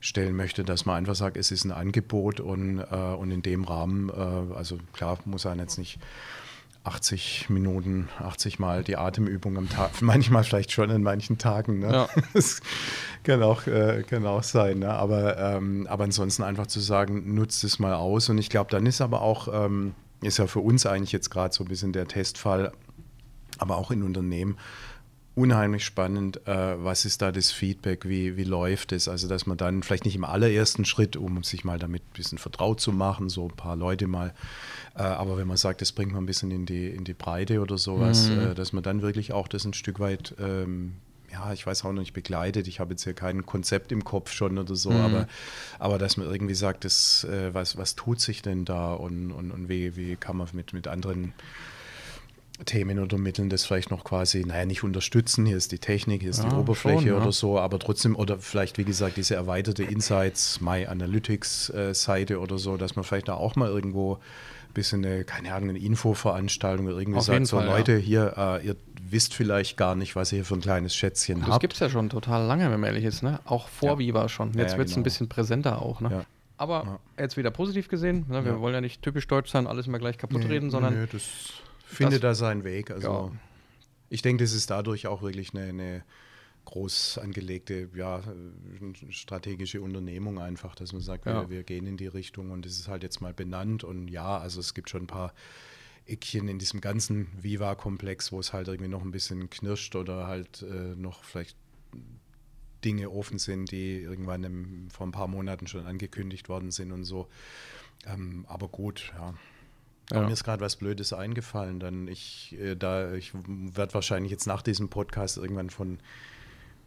stellen möchte, dass man einfach sagt, es ist ein Angebot und, äh, und in dem Rahmen, äh, also klar, muss einen jetzt nicht 80 Minuten, 80 Mal die Atemübung am Tag, manchmal vielleicht schon in manchen Tagen. Ne? Ja. Das kann auch, äh, kann auch sein. Ne? Aber, ähm, aber ansonsten einfach zu sagen, nutzt es mal aus. Und ich glaube, dann ist aber auch ähm, ist ja für uns eigentlich jetzt gerade so ein bisschen der Testfall, aber auch in Unternehmen unheimlich spannend, äh, was ist da das Feedback, wie, wie läuft es, also dass man dann vielleicht nicht im allerersten Schritt, um sich mal damit ein bisschen vertraut zu machen, so ein paar Leute mal, äh, aber wenn man sagt, das bringt man ein bisschen in die, in die Breite oder sowas, mhm. äh, dass man dann wirklich auch das ein Stück weit ähm, ja, ich weiß auch noch nicht begleitet. Ich habe jetzt hier kein Konzept im Kopf schon oder so, mhm. aber, aber dass man irgendwie sagt, das, äh, was, was tut sich denn da und, und, und wie, wie kann man mit, mit anderen Themen oder Mitteln das vielleicht noch quasi, naja, nicht unterstützen. Hier ist die Technik, hier ist ja, die Oberfläche schon, oder ja. so, aber trotzdem, oder vielleicht, wie gesagt, diese erweiterte Insights, My Analytics-Seite äh, oder so, dass man vielleicht da auch mal irgendwo ein bisschen eine, keine Ahnung, eine Infoveranstaltung oder irgendwie Auf sagt, so Fall, Leute, ja. hier, äh, ihr wisst vielleicht gar nicht, was ihr hier für ein kleines Schätzchen das habt. Das gibt es ja schon total lange, wenn man ehrlich ist, ne? Auch vor. Viva schon. Jetzt wird es genau. ein bisschen präsenter auch, ne? Aber jetzt wieder positiv gesehen, ne? wir wollen ja nicht typisch deutsch sein, alles immer gleich kaputt nee, reden, sondern. Nee, das findet da seinen Weg. Also ich denke, das ist dadurch auch wirklich eine, eine groß angelegte ja, strategische Unternehmung einfach, dass man sagt, ja. wir, wir, gehen in die Richtung und es ist halt jetzt mal benannt und ja, also es gibt schon ein paar Eckchen in diesem ganzen Viva-Komplex, wo es halt irgendwie noch ein bisschen knirscht oder halt äh, noch vielleicht Dinge offen sind, die irgendwann im, vor ein paar Monaten schon angekündigt worden sind und so. Ähm, aber gut, ja. Ja. Mir ist gerade was Blödes eingefallen. Dann ich, äh, da, ich werde wahrscheinlich jetzt nach diesem Podcast irgendwann von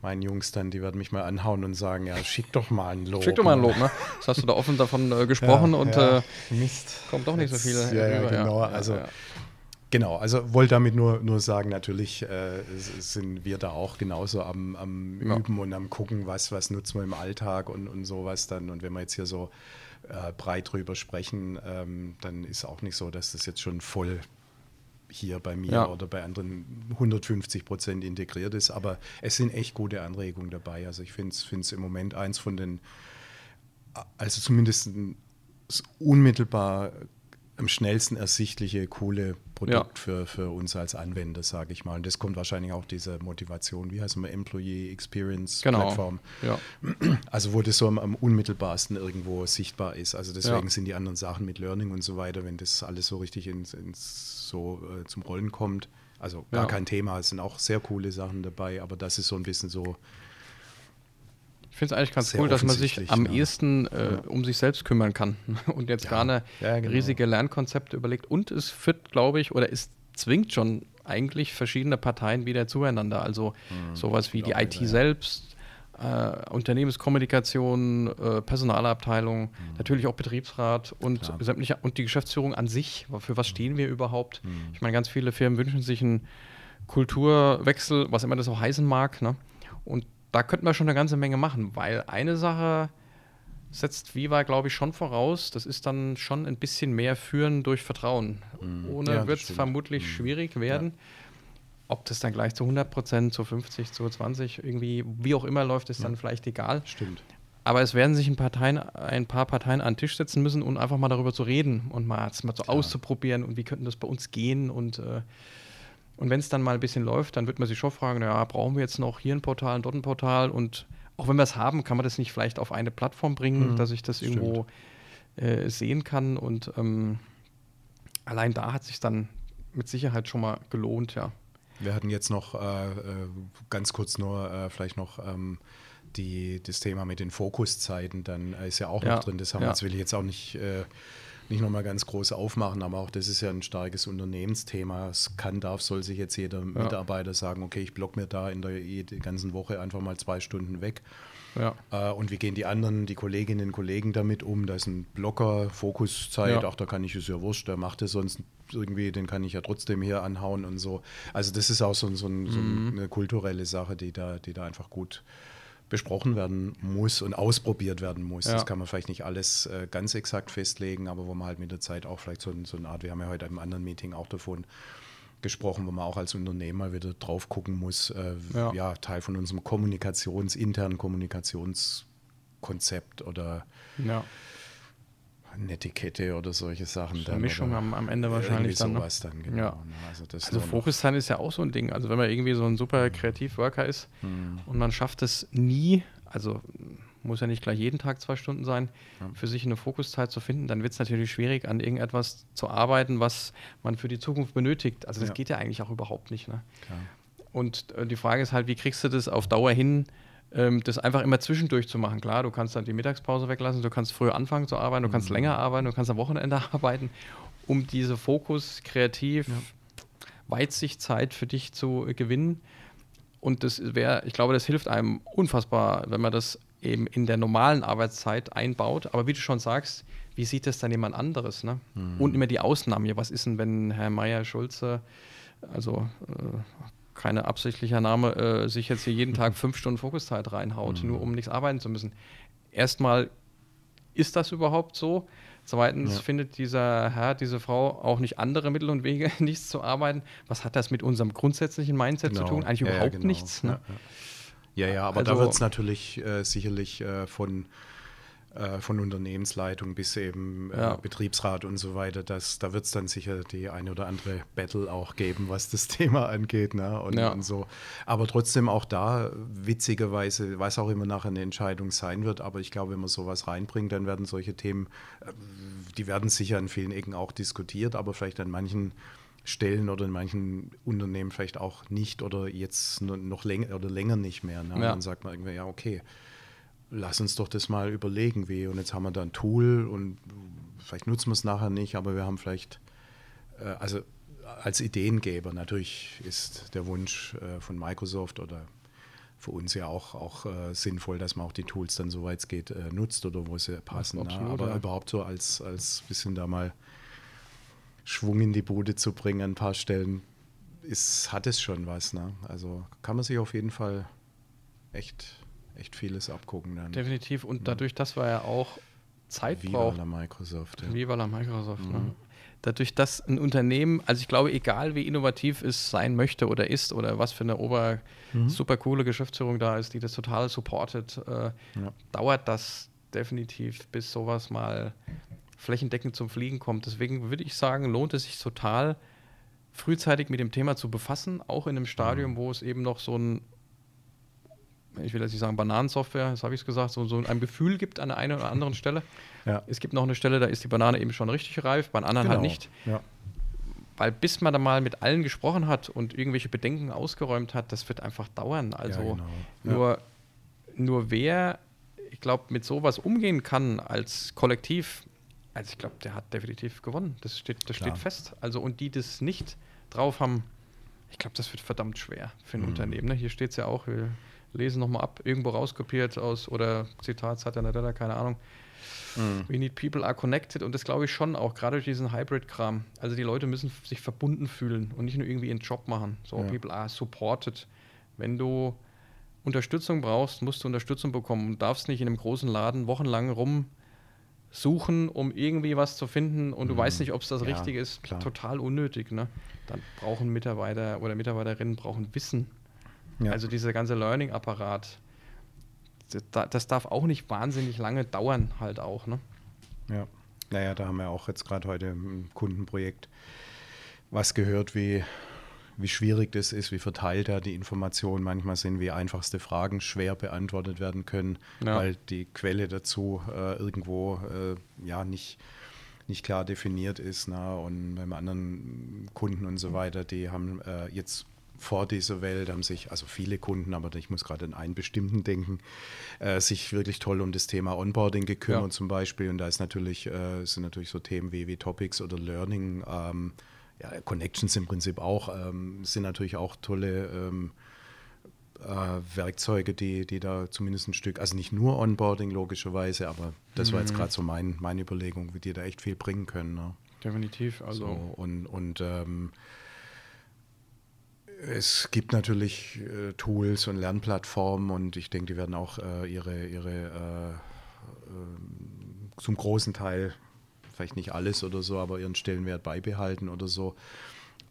meinen Jungs dann, die werden mich mal anhauen und sagen, ja, schick doch mal ein Lob. Schick doch mal ein Lob, ne? Das hast du da offen davon äh, gesprochen ja, und ja, äh, Mist. kommt doch nicht so viel. Ja, ja genau. also, Genau, also wollte damit nur, nur sagen, natürlich äh, sind wir da auch genauso am, am Üben und am Gucken, was, was nutzen wir im Alltag und, und sowas dann. Und wenn wir jetzt hier so äh, breit drüber sprechen, ähm, dann ist auch nicht so, dass das jetzt schon voll hier bei mir ja. oder bei anderen 150 Prozent integriert ist. Aber es sind echt gute Anregungen dabei. Also ich finde es im Moment eins von den, also zumindest unmittelbar am schnellsten ersichtliche, coole Produkt ja. für, für uns als Anwender, sage ich mal. Und das kommt wahrscheinlich auch dieser Motivation, wie heißt man, Employee Experience genau. Plattform. Ja. Also wo das so am, am, unmittelbarsten irgendwo sichtbar ist. Also deswegen ja. sind die anderen Sachen mit Learning und so weiter, wenn das alles so richtig ins, ins so äh, zum Rollen kommt. Also gar kein Thema, es sind auch sehr coole Sachen dabei, aber das ist so ein bisschen so ich finde es eigentlich ganz cool, dass man sich am ja. ehesten äh, um sich selbst kümmern kann und jetzt ja. gar eine ja, genau. riesige Lernkonzepte überlegt. Und es führt, glaube ich, oder es zwingt schon eigentlich verschiedene Parteien wieder zueinander. Also mhm. sowas wie die IT selbst, äh, Unternehmenskommunikation, äh, Personalabteilung, mhm. natürlich auch Betriebsrat und sämtliche und die Geschäftsführung an sich. Für was stehen wir überhaupt? Mhm. Ich meine, ganz viele Firmen wünschen sich einen Kulturwechsel, was immer das auch heißen mag. Ne? Und da könnten wir schon eine ganze Menge machen, weil eine Sache setzt Viva, glaube ich, schon voraus. Das ist dann schon ein bisschen mehr Führen durch Vertrauen. Mhm. Ohne ja, wird es vermutlich mhm. schwierig werden. Ja. Ob das dann gleich zu 100 Prozent, zu 50, zu 20, irgendwie, wie auch immer läuft, ist ja. dann vielleicht egal. Stimmt. Aber es werden sich ein, Parteien, ein, paar Parteien an den Tisch setzen müssen, um einfach mal darüber zu reden und mal, mal so auszuprobieren und wie könnte das bei uns gehen und äh, und wenn es dann mal ein bisschen läuft, dann wird man sich schon fragen, ja, brauchen wir jetzt noch hier ein Portal, dort ein Portal und auch wenn wir es haben, kann man das nicht vielleicht auf eine Plattform bringen, mhm, dass ich das stimmt. irgendwo äh, sehen kann und ähm, allein da hat sich dann mit Sicherheit schon mal gelohnt, ja. Wir hatten jetzt noch äh, äh ganz kurz nur äh, vielleicht noch ähm, die, das Thema mit den Fokuszeiten dann ist ja auch noch drin. Das, haben, ja. das will ich jetzt auch nicht, äh, nicht nochmal ganz groß aufmachen, aber auch das ist ja ein starkes Unternehmensthema. Es kann, darf, soll sich jetzt jeder ja. Mitarbeiter sagen, okay, ich block mir da in der, der ganzen Woche einfach mal zwei Stunden weg ja. Äh, und wie gehen die anderen, die Kolleginnen und Kollegen damit um? Da ist ein Blocker, Fokuszeit, ja. ach, da kann ich es ja wurscht, der macht es sonst irgendwie, den kann ich ja trotzdem hier anhauen und so. Also das ist auch so, so, ein, so mhm. eine kulturelle Sache, die da, die da einfach gut besprochen werden muss und ausprobiert werden muss. Ja. Das kann man vielleicht nicht alles äh, ganz exakt festlegen, aber wo man halt mit der Zeit auch vielleicht so, so eine Art, wir haben ja heute im anderen Meeting auch davon gesprochen, wo man auch als Unternehmer wieder drauf gucken muss. Äh, ja. ja. Teil von unserem Kommunikations, internen Kommunikationskonzept oder ja. Netiquette oder solche Sachen. So eine Mischung am, am, Ende wahrscheinlich dann. Ne? Sowas dann, genau. Ja. Ne? Also, also Fokuszeit ist ja auch so ein Ding. Also wenn man irgendwie so ein super Kreativworker ist hm. und man schafft es nie, also muss ja nicht gleich jeden Tag zwei Stunden sein, ja. für sich eine Fokuszeit zu finden, dann wird es natürlich schwierig, an irgendetwas zu arbeiten, was man für die Zukunft benötigt. Also das ja. geht ja eigentlich auch überhaupt nicht. Ne? Und äh, die Frage ist halt, wie kriegst du das auf Dauer hin, das einfach immer zwischendurch zu machen? Klar, du kannst dann die Mittagspause weglassen, du kannst früher anfangen zu arbeiten, du kannst mhm. länger arbeiten, du kannst am Wochenende arbeiten, um diese Fokus, kreativ, ja. Weitsichtzeit für dich zu äh, gewinnen. Und das wäre, ich glaube, das hilft einem unfassbar, wenn man das eben in der normalen Arbeitszeit einbaut. Aber wie du schon sagst, wie sieht das dann jemand anderes? Ne? Mhm. Und immer die Ausnahmen hier. Was ist denn, wenn Herr Meier-Schulze, also äh, keine absichtlicher Name, äh, sich jetzt hier jeden Tag fünf Stunden Fokuszeit reinhaut, mhm. nur um nichts arbeiten zu müssen? Erstmal, ist das überhaupt so? Zweitens ja. findet dieser Herr, diese Frau auch nicht andere Mittel und Wege, nichts zu arbeiten. Was hat das mit unserem grundsätzlichen Mindset genau. zu tun? Eigentlich ja, überhaupt ja, genau. nichts. Ne? Ja, ja, aber also, da wird es natürlich äh, sicherlich äh, von, äh, von Unternehmensleitung bis eben äh, ja. Betriebsrat und so weiter, das, da wird es dann sicher die eine oder andere Battle auch geben, was das Thema angeht. Ne? Und, ja. und so. Aber trotzdem auch da, witzigerweise, was auch immer nachher eine Entscheidung sein wird, aber ich glaube, wenn man sowas reinbringt, dann werden solche Themen, äh, die werden sicher an vielen Ecken auch diskutiert, aber vielleicht an manchen Stellen oder in manchen Unternehmen vielleicht auch nicht oder jetzt noch länger oder länger nicht mehr. Ne? Ja. Dann sagt man irgendwie, ja, okay, lass uns doch das mal überlegen, wie. Und jetzt haben wir da ein Tool und vielleicht nutzen wir es nachher nicht, aber wir haben vielleicht, äh, also als Ideengeber natürlich ist der Wunsch äh, von Microsoft oder für uns ja auch, auch äh, sinnvoll, dass man auch die Tools dann, soweit es geht, äh, nutzt oder wo sie passen. Ne? Aber ja. überhaupt so als, als bisschen da mal Schwung in die Bude zu bringen an ein paar Stellen, ist, hat es schon was. Ne? Also kann man sich auf jeden Fall echt, echt vieles abgucken. Dann. Definitiv. Und dadurch, dass wir ja auch Zeit Viva braucht. la Microsoft. Ja. Viva la Microsoft. Ne? Mhm. Ne? Dadurch, dass ein Unternehmen, also ich glaube, egal wie innovativ es sein möchte oder ist oder was für eine ober mhm. super coole Geschäftsführung da ist, die das total supportet, äh, ja. dauert das definitiv, bis sowas mal flächendeckend zum Fliegen kommt. Deswegen würde ich sagen, lohnt es sich total, frühzeitig mit dem Thema zu befassen, auch in einem Stadium, mhm. wo es eben noch so ein, ich will jetzt nicht sagen Bananensoftware, das habe ich es gesagt, so, so ein Gefühl gibt an der einen oder anderen Stelle. Ja. Es gibt noch eine Stelle, da ist die Banane eben schon richtig reif, bei anderen halt genau. halt nicht. Ja. Weil bis man da mal mit allen gesprochen hat und irgendwelche Bedenken ausgeräumt hat, das wird einfach dauern. Also ja, genau. nur, nur wer, ich glaube, mit sowas umgehen kann als Kollektiv, also ich glaube, der hat definitiv gewonnen. Das steht, das steht fest. Also und die das nicht drauf haben, ich glaube, das wird verdammt schwer für ein mhm. Unternehmen. Ne? Hier steht es ja auch, wir lesen nochmal ab, irgendwo rauskopiert aus, oder Zitat Satya keine Ahnung. Mhm. We need people are connected und das glaube ich schon auch, gerade durch diesen Hybrid-Kram. Also die Leute müssen sich verbunden fühlen und nicht nur irgendwie ihren Job machen. So, ja. people are supported. Wenn du Unterstützung brauchst, musst du Unterstützung bekommen und darfst nicht in einem großen Laden wochenlang rum suchen, um irgendwie was zu finden und du mhm. weißt nicht, ob es das ja, Richtige ist, klar. total unnötig. Ne? Dann brauchen Mitarbeiter oder Mitarbeiterinnen brauchen Wissen. Ja. Also dieser ganze Learning-Apparat, das, darf auch nicht wahnsinnig lange dauern, halt auch. Ne? Ja, naja, da haben wir auch jetzt gerade heute im Kundenprojekt was gehört, wie wie schwierig das ist, wie verteilt da die Informationen manchmal sind, wie einfachste Fragen schwer beantwortet werden können, ja. weil die Quelle dazu äh, irgendwo äh, ja nicht, nicht klar definiert ist. Na? Und beim anderen Kunden und so weiter, die haben äh, jetzt vor dieser Welt haben sich, also viele Kunden, aber ich muss gerade an einen bestimmten denken, äh, sich wirklich toll um das Thema Onboarding gekümmert ja. zum Beispiel. Und da ist natürlich, äh, sind natürlich so Themen wie, wie Topics oder Learning, ähm, ja, Connections im Prinzip auch, ähm, sind natürlich auch tolle ähm, äh, Werkzeuge, die, die da zumindest ein Stück, also nicht nur Onboarding logischerweise, aber das war jetzt mhm. gerade so mein, meine Überlegung, wie die da echt viel bringen können. Ne? Definitiv. Also. So, und und ähm, es gibt natürlich äh, Tools und Lernplattformen und ich denke, die werden auch äh, ihre, ihre äh, äh zum großen Teil, vielleicht nicht alles oder so, aber ihren Stellenwert beibehalten oder so.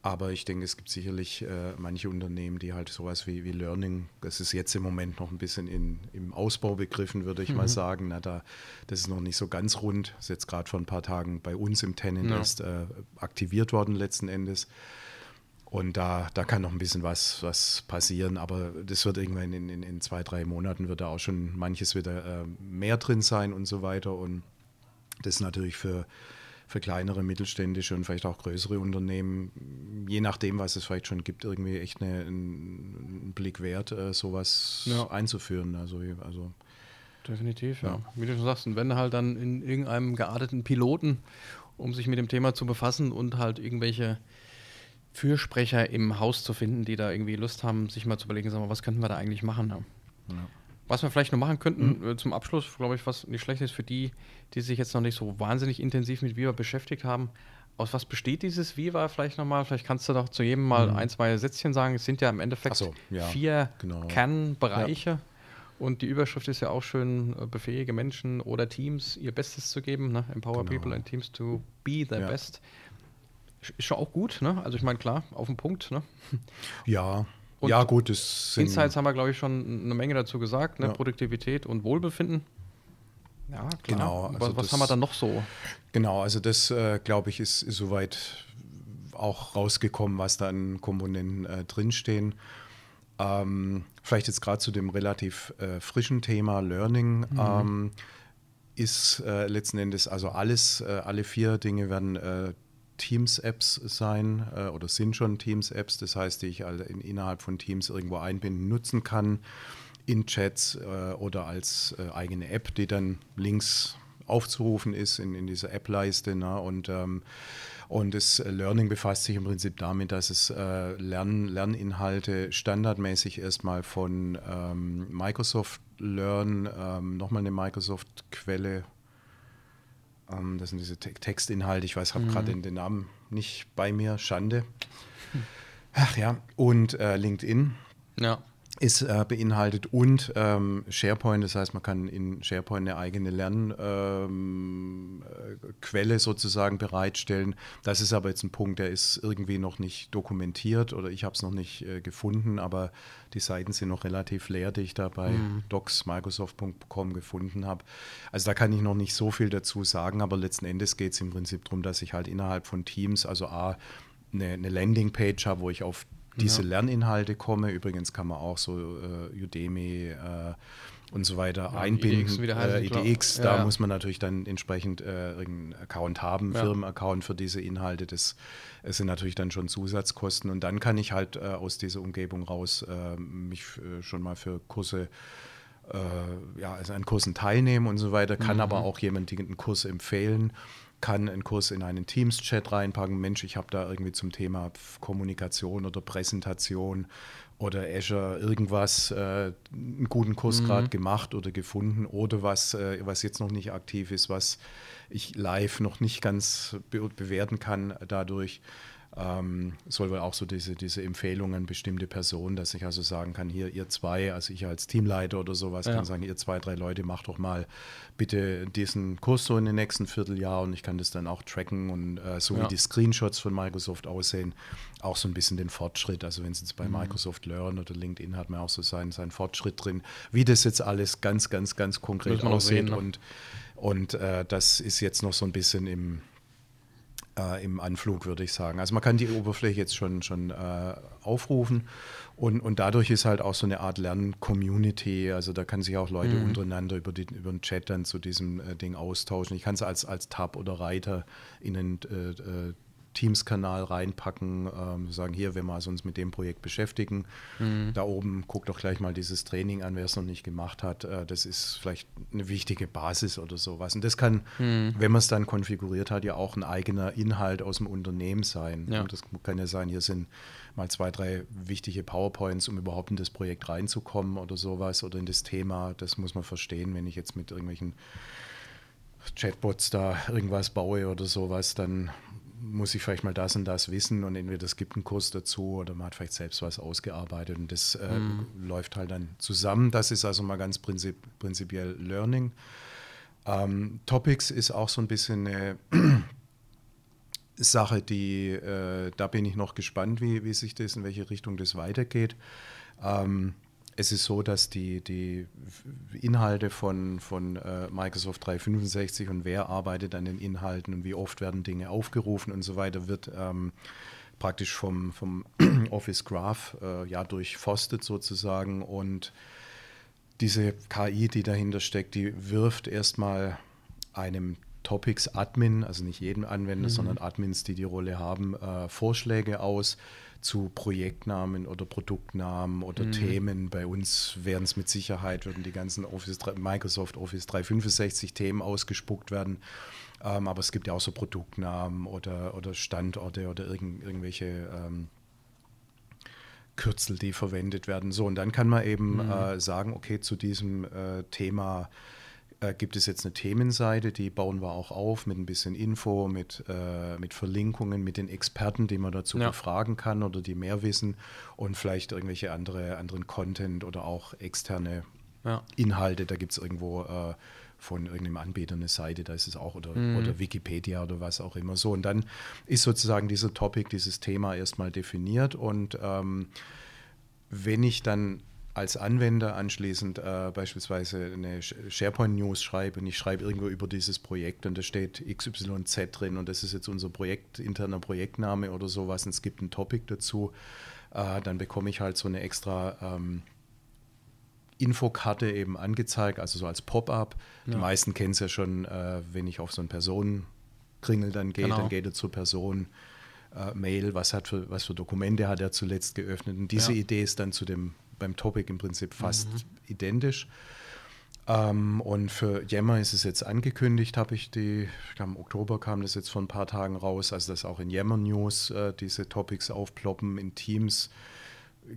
Aber ich denke, es gibt sicherlich äh, manche Unternehmen, die halt sowas wie, wie Learning, das ist jetzt im Moment noch ein bisschen in, im Ausbau begriffen, würde ich mhm. mal sagen. Na, da, das ist noch nicht so ganz rund. Das ist jetzt gerade vor ein paar Tagen bei uns im Tenant ja. erst äh, aktiviert worden letzten Endes. Und da, da kann noch ein bisschen was, was passieren, aber das wird irgendwann in, in, in zwei, drei Monaten wird da auch schon manches wieder äh, mehr drin sein und so weiter. Und das ist natürlich für, für kleinere, mittelständische und vielleicht auch größere Unternehmen, je nachdem, was es vielleicht schon gibt, irgendwie echt eine, einen Blick wert, äh, sowas ja. einzuführen. Also, also Definitiv, ja. ja. Wie du schon sagst, und wenn halt dann in irgendeinem gearteten Piloten, um sich mit dem Thema zu befassen und halt irgendwelche Fürsprecher im Haus zu finden, die da irgendwie Lust haben, sich mal zu überlegen, sagen wir, was könnten wir da eigentlich machen. Ja. Ja. Was wir vielleicht noch machen könnten mhm. Äh, zum Abschluss, glaube ich, was nicht schlecht ist für die, die sich jetzt noch nicht so wahnsinnig intensiv mit Viva beschäftigt haben. Aus was besteht dieses Viva vielleicht nochmal? Vielleicht kannst du doch zu jedem mal mhm. ein, zwei Sätzchen sagen. Es sind ja im Endeffekt so, ja, vier genau. Kernbereiche. Ja. Und die Überschrift ist ja auch schön, äh, befähige Menschen oder Teams ihr Bestes zu geben. Ne? Empower genau. people and teams to be their ja. best. Ist schon auch gut, ne? Also ich meine, klar, auf den Punkt, ne? Ja, und ja, gut. Das Insights haben wir, glaube ich, schon eine Menge dazu gesagt, ne? Ja. Produktivität und Wohlbefinden. Ja, klar. Genau. Also was, was haben wir dann noch so? Genau, also das, äh, glaube ich, ist, ist soweit auch rausgekommen, was da an Komponenten äh, drinstehen. Ähm, vielleicht jetzt gerade zu dem relativ äh, frischen Thema Learning. Mhm. Ähm, ist äh, letzten Endes, also alles, äh, alle vier Dinge werden äh, Teams-Apps sein äh, oder sind schon Teams-Apps, das heißt, die ich alle in, innerhalb von Teams irgendwo einbinden, nutzen kann, in Chats äh, oder als äh, eigene App, die dann links aufzurufen ist in, in dieser App-Leiste. Ne? Und, ähm, und das Learning befasst sich im Prinzip damit, dass es äh, Lern, Lerninhalte standardmäßig erstmal von ähm, Microsoft Learn, ähm, nochmal eine Microsoft-Quelle ähm, das sind diese Te Textinhalte. Ich weiß, habe mhm. gerade den, den, Namen nicht bei mir. Schande. Ach ja. Und äh, LinkedIn. Ja ist äh, beinhaltet und ähm, SharePoint, das heißt, man kann in SharePoint eine eigene Lernquelle ähm, sozusagen bereitstellen. Das ist aber jetzt ein Punkt, der ist irgendwie noch nicht dokumentiert oder ich habe es noch nicht äh, gefunden, aber die Seiten sind noch relativ leer, die ich da bei mhm. docsmicrosoft.com gefunden habe. Also da kann ich noch nicht so viel dazu sagen, aber letzten Endes geht es im Prinzip darum, dass ich halt innerhalb von Teams, also A, eine, eine Landingpage habe, wo ich auf diese ja. Lerninhalte komme. Übrigens kann man auch so äh, Udemy äh, und so weiter ja, einbinden. IDX, äh, IDX da ja. muss man natürlich dann entsprechend äh, irgendeinen Account haben, Firmenaccount für diese Inhalte. Das, das, sind natürlich dann schon Zusatzkosten. Und dann kann ich halt äh, aus dieser Umgebung raus äh, mich schon mal für Kurse ja, also an Kursen teilnehmen und so weiter, kann mhm. aber auch jemanden einen Kurs empfehlen kann einen Kurs in einen Teams-Chat reinpacken. Mensch, ich habe da irgendwie zum Thema Kommunikation oder Präsentation oder Azure irgendwas, äh, einen guten Kurs mhm. gerade gemacht oder gefunden oder was, äh, was jetzt noch nicht aktiv ist, was ich live noch nicht ganz be bewerten kann dadurch ähm, soll wohl auch so diese, diese Empfehlungen an bestimmte Personen, dass ich also sagen kann, hier ihr zwei, also ich als Teamleiter oder sowas, ja. kann sagen, ihr zwei, drei Leute, macht doch mal bitte diesen Kurs so in den nächsten Vierteljahr und ich kann das dann auch tracken und äh, so ja. wie die Screenshots von Microsoft aussehen, auch so ein bisschen den Fortschritt. Also wenn es jetzt bei mhm. Microsoft Learn oder LinkedIn hat man auch so seinen, seinen Fortschritt drin, wie das jetzt alles ganz, ganz, ganz konkret aussieht. Sehen, ne? Und, und äh, das ist jetzt noch so ein bisschen im äh, im Anflug, würde ich sagen. Also man kann die Oberfläche jetzt schon, schon äh, aufrufen und, und dadurch ist halt auch so eine Art Lern-Community. Also da kann sich auch Leute mhm. untereinander über, die, über den Chat dann zu diesem äh, Ding austauschen. Ich kann es als, als Tab oder Reiter in den äh, äh, Teams-Kanal reinpacken, ähm, sagen hier, wenn wir also uns mit dem Projekt beschäftigen, mhm. da oben guckt doch gleich mal dieses Training an, wer es noch nicht gemacht hat. Äh, das ist vielleicht eine wichtige Basis oder sowas. Und das kann, mhm. wenn man es dann konfiguriert hat, ja auch ein eigener Inhalt aus dem Unternehmen sein. Ja. Und das kann ja sein, hier sind mal zwei, drei wichtige PowerPoints, um überhaupt in das Projekt reinzukommen oder sowas oder in das Thema. Das muss man verstehen, wenn ich jetzt mit irgendwelchen Chatbots da irgendwas baue oder sowas, dann muss ich vielleicht mal das und das wissen und entweder es gibt einen Kurs dazu oder man hat vielleicht selbst was ausgearbeitet und das äh, mhm. läuft halt dann zusammen. Das ist also mal ganz prinzip, prinzipiell Learning. Ähm, Topics ist auch so ein bisschen eine Sache, die, äh, da bin ich noch gespannt, wie, wie sich das, in welche Richtung das weitergeht. Ähm, es ist so, dass die, die Inhalte von, von äh, Microsoft 365 und wer arbeitet an den Inhalten und wie oft werden Dinge aufgerufen und so weiter, wird ähm, praktisch vom, vom Office Graph äh, ja durchforstet sozusagen und diese KI, die dahinter steckt, die wirft erstmal einem Topics-Admin, also nicht jedem Anwender, mhm. sondern Admins, die die Rolle haben, äh, Vorschläge aus zu Projektnamen oder Produktnamen oder mhm. Themen. Bei uns werden es mit Sicherheit, würden die ganzen Office, Microsoft Office 365 Themen ausgespuckt werden. Ähm, aber es gibt ja auch so Produktnamen oder, oder Standorte oder irgend, irgendwelche ähm, Kürzel, die verwendet werden. So, und dann kann man eben mhm. äh, sagen, okay, zu diesem äh, Thema äh, gibt es jetzt eine Themenseite, die bauen wir auch auf mit ein bisschen Info, mit, äh, mit Verlinkungen, mit den Experten, die man dazu ja. befragen kann oder die mehr wissen und vielleicht irgendwelche andere, anderen Content oder auch externe ja. Inhalte. Da gibt es irgendwo äh, von irgendeinem Anbieter eine Seite, da ist es auch, oder, mhm. oder Wikipedia oder was auch immer so. Und dann ist sozusagen dieser Topic, dieses Thema erstmal definiert und ähm, wenn ich dann als Anwender anschließend äh, beispielsweise eine SharePoint-News schreibe und ich schreibe irgendwo über dieses Projekt und da steht XYZ drin und das ist jetzt unser Projekt, interner Projektname oder sowas und es gibt ein Topic dazu, äh, dann bekomme ich halt so eine extra ähm, Infokarte eben angezeigt, also so als Pop-up. Ja. Die meisten kennen es ja schon, äh, wenn ich auf so einen Personenkringel dann gehe, genau. dann geht er zur Person. Äh, Mail, was, hat für, was für Dokumente hat er zuletzt geöffnet. Und diese ja. Idee ist dann zu dem beim Topic im Prinzip fast mhm. identisch. Ähm, und für Yammer ist es jetzt angekündigt, habe ich die, ich glaube im Oktober kam das jetzt vor ein paar Tagen raus, also dass auch in Yammer News äh, diese Topics aufploppen. In Teams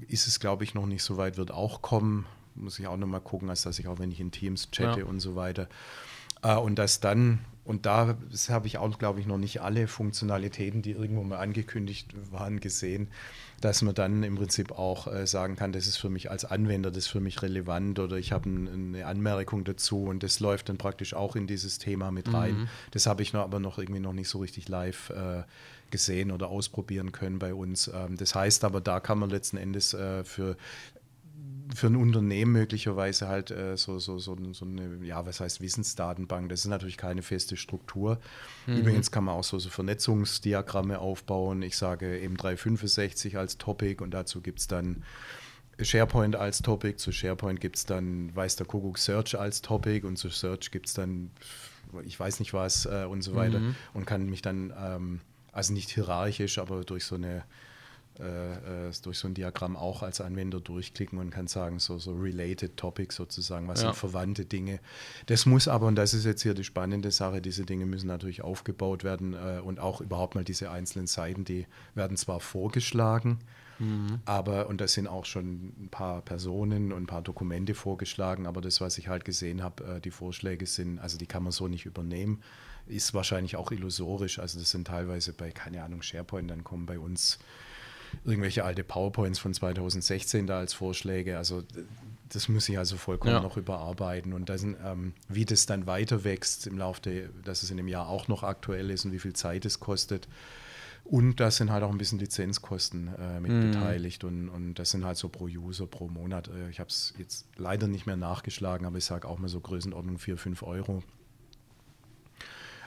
ist es, glaube ich, noch nicht so weit, wird auch kommen. Muss ich auch nochmal gucken, als dass ich auch, wenn ich in Teams chatte ja. und so weiter. Äh, und dass dann und da habe ich auch, glaube ich, noch nicht alle Funktionalitäten, die irgendwo mal angekündigt waren, gesehen, dass man dann im Prinzip auch äh, sagen kann, das ist für mich als Anwender, das ist für mich relevant oder ich habe ein, eine Anmerkung dazu und das läuft dann praktisch auch in dieses Thema mit rein. Mhm. Das habe ich noch, aber noch irgendwie noch nicht so richtig live äh, gesehen oder ausprobieren können bei uns. Ähm, das heißt aber, da kann man letzten Endes äh, für für ein Unternehmen möglicherweise halt äh, so, so, so, so, eine, ja, was heißt Wissensdatenbank? Das ist natürlich keine feste Struktur. Mhm. Übrigens kann man auch so, so Vernetzungsdiagramme aufbauen. Ich sage eben 365 als Topic und dazu gibt es dann SharePoint als Topic. Zu SharePoint gibt es dann, weiß der Kuckuck, Search als Topic und zu Search gibt es dann, ich weiß nicht was äh, und so weiter mhm. und kann mich dann, ähm, also nicht hierarchisch, aber durch so eine äh, durch so ein Diagramm auch als Anwender durchklicken und kann sagen, so, so related topics sozusagen, was ja. sind verwandte Dinge. Das muss aber, und das ist jetzt hier die spannende Sache, diese Dinge müssen natürlich aufgebaut werden äh, und auch überhaupt mal diese einzelnen Seiten, die werden zwar vorgeschlagen, mhm. aber, und das sind auch schon ein paar Personen und ein paar Dokumente vorgeschlagen, aber das, was ich halt gesehen habe, äh, die Vorschläge sind, also die kann man so nicht übernehmen, ist wahrscheinlich auch illusorisch, also das sind teilweise bei, keine Ahnung, SharePoint, dann kommen bei uns irgendwelche alte PowerPoints von 2016 da als Vorschläge. Also das muss ich also vollkommen ja. noch überarbeiten. Und das, ähm, wie das dann weiter wächst im Laufe, der, dass es in dem Jahr auch noch aktuell ist und wie viel Zeit es kostet. Und da sind halt auch ein bisschen Lizenzkosten äh, mit mhm. beteiligt und, und das sind halt so pro User, pro Monat. Äh, ich habe es jetzt leider nicht mehr nachgeschlagen, aber ich sage auch mal so Größenordnung 4, 5 Euro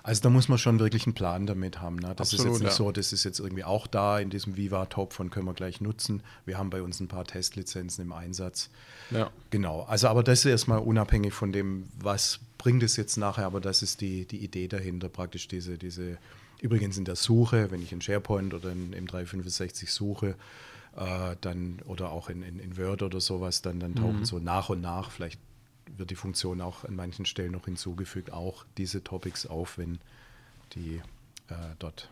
also da muss man schon wirklich einen Plan damit haben. Ne? Das Absolut, ist jetzt nicht ja. so, das ist jetzt irgendwie auch da in diesem Viva-Topf und können wir gleich nutzen. Wir haben bei uns ein paar Testlizenzen im Einsatz. Ja. Genau. Also aber das ist erstmal unabhängig von dem, was bringt es jetzt nachher, aber das ist die, die Idee dahinter, praktisch diese, diese Übrigens in der Suche, wenn ich in SharePoint oder in M365 suche, äh, dann oder auch in, in, in, Word oder sowas, dann, dann tauchen mhm. so nach und nach, vielleicht wird die Funktion auch an manchen Stellen noch hinzugefügt, auch diese Topics auf, wenn die äh, dort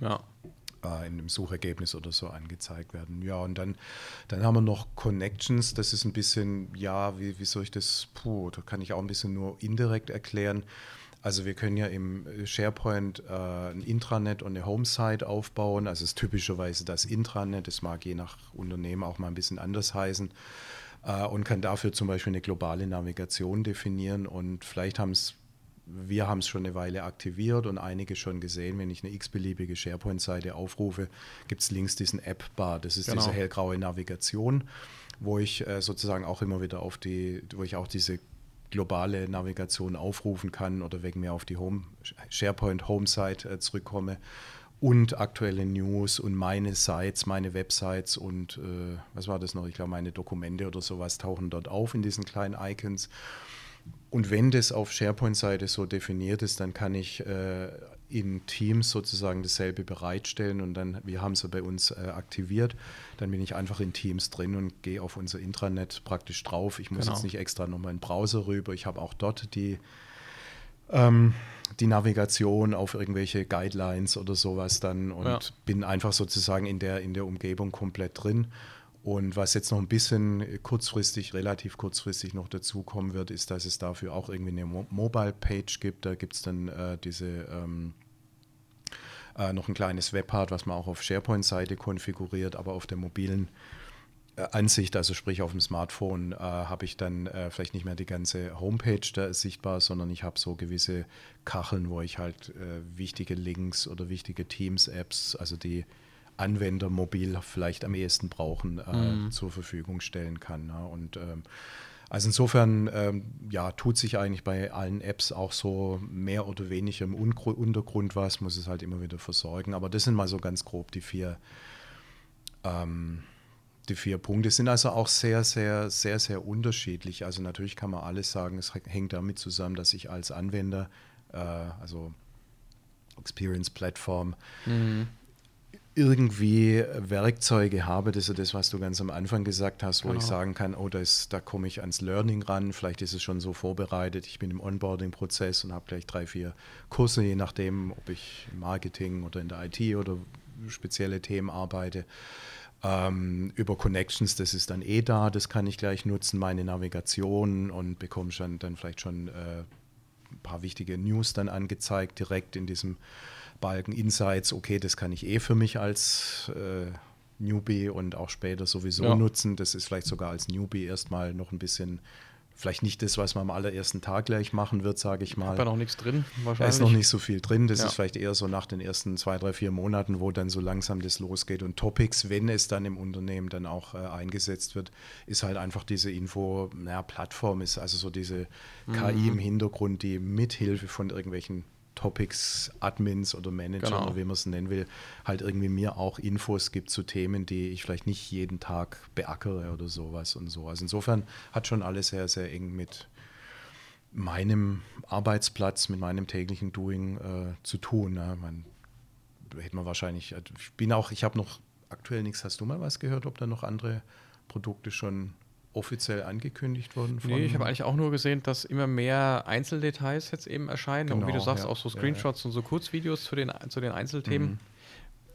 ja. äh, in einem Suchergebnis oder so angezeigt werden. Ja, und dann, dann haben wir noch Connections, das ist ein bisschen, ja, wie, wie soll ich das, puh, da kann ich auch ein bisschen nur indirekt erklären. Also wir können ja im SharePoint äh, ein Intranet und eine Homesite aufbauen. Also es ist typischerweise das Intranet, das mag je nach Unternehmen auch mal ein bisschen anders heißen äh, und kann dafür zum Beispiel eine globale Navigation definieren. Und vielleicht haben es wir haben es schon eine Weile aktiviert und einige schon gesehen. Wenn ich eine x-beliebige SharePoint-Seite aufrufe, gibt es links diesen App-Bar. Das ist genau. diese hellgraue Navigation, wo ich äh, sozusagen auch immer wieder auf die, wo ich auch diese globale Navigation aufrufen kann oder wegen mir auf die Home, SharePoint Home-Site äh, zurückkomme und aktuelle News und meine Sites, meine Websites und äh, was war das noch? Ich glaube, meine Dokumente oder sowas tauchen dort auf in diesen kleinen Icons. Und wenn das auf SharePoint-Seite so definiert ist, dann kann ich äh, in Teams sozusagen dasselbe bereitstellen und dann, wir haben es ja bei uns äh, aktiviert, dann bin ich einfach in Teams drin und gehe auf unser Intranet praktisch drauf. Ich muss genau. jetzt nicht extra nochmal in den Browser rüber. Ich habe auch dort die, ähm, die Navigation auf irgendwelche Guidelines oder sowas dann und ja. bin einfach sozusagen in der, in der Umgebung komplett drin. Und was jetzt noch ein bisschen kurzfristig, relativ kurzfristig noch dazukommen wird, ist, dass es dafür auch irgendwie eine Mo Mobile-Page gibt. Da gibt es dann äh, diese ähm, äh, noch ein kleines Webpart, was man auch auf SharePoint-Seite konfiguriert, aber auf der mobilen Ansicht, also sprich auf dem Smartphone, äh, habe ich dann äh, vielleicht nicht mehr die ganze Homepage da sichtbar, sondern ich habe so gewisse Kacheln, wo ich halt äh, wichtige Links oder wichtige Teams-Apps, also die Anwender mobil vielleicht am ehesten brauchen, äh, mhm. zur Verfügung stellen kann. Ja. Und ähm, also insofern ähm, ja, tut sich eigentlich bei allen Apps auch so mehr oder weniger im Unkru Untergrund was, muss es halt immer wieder versorgen. Aber das sind mal so ganz grob die vier, ähm, die vier Punkte. Sind also auch sehr, sehr, sehr, sehr unterschiedlich. Also natürlich kann man alles sagen, es hängt damit zusammen, dass ich als Anwender, äh, also Experience Plattform, mhm irgendwie Werkzeuge habe, das ist das, was du ganz am Anfang gesagt hast, wo genau. ich sagen kann, oh, das, da komme ich ans Learning ran, vielleicht ist es schon so vorbereitet, ich bin im Onboarding-Prozess und habe gleich drei, vier Kurse, je nachdem, ob ich im Marketing oder in der IT oder spezielle Themen arbeite. Ähm, über Connections, das ist dann eh da, das kann ich gleich nutzen, meine Navigation und bekomme schon dann vielleicht schon äh, ein paar wichtige News dann angezeigt, direkt in diesem Balken Insights, okay, das kann ich eh für mich als äh, Newbie und auch später sowieso ja. nutzen. Das ist vielleicht sogar als Newbie erstmal noch ein bisschen, vielleicht nicht das, was man am allerersten Tag gleich machen wird, sage ich mal. Da noch nichts drin, wahrscheinlich. Da ist noch nicht so viel drin. Das ja. ist vielleicht eher so nach den ersten zwei, drei, vier Monaten, wo dann so langsam das losgeht. Und Topics, wenn es dann im Unternehmen dann auch äh, eingesetzt wird, ist halt einfach diese Info, naja, Plattform ist also so diese mhm. KI im Hintergrund, die mithilfe von irgendwelchen Topics, Admins oder Manager genau. oder wie man es nennen will, halt irgendwie mir auch Infos gibt zu Themen, die ich vielleicht nicht jeden Tag beackere oder sowas und so. Also insofern hat schon alles sehr, sehr eng mit meinem Arbeitsplatz, mit meinem täglichen Doing äh, zu tun. Ne? Man, hätte man wahrscheinlich, also ich bin auch, ich habe noch aktuell nichts, hast du mal was gehört, ob da noch andere Produkte schon offiziell angekündigt worden? Von nee, ich habe eigentlich auch nur gesehen, dass immer mehr Einzeldetails jetzt eben erscheinen. Genau, und wie du genau, sagst, ja, auch so Screenshots ja, ja. und so Kurzvideos zu den, zu den Einzelthemen. Mhm.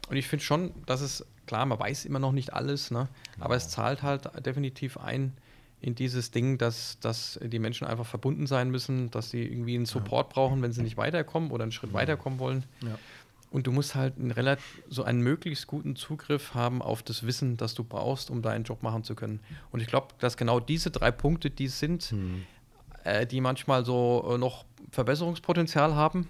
Und ich finde schon, dass es, klar, man weiß immer noch nicht alles, ne? Genau. aber es zahlt halt definitiv ein in dieses Ding, dass, dass die Menschen einfach verbunden sein müssen, dass sie irgendwie einen Support brauchen, wenn sie nicht weiterkommen oder einen Schritt weiterkommen wollen. Ja. Und du musst halt einen relativ, so einen möglichst guten Zugriff haben auf das Wissen, das du brauchst, um deinen Job machen zu können. Und ich glaube, dass genau diese drei Punkte, die sind, mhm. äh, die manchmal so äh, noch Verbesserungspotenzial haben,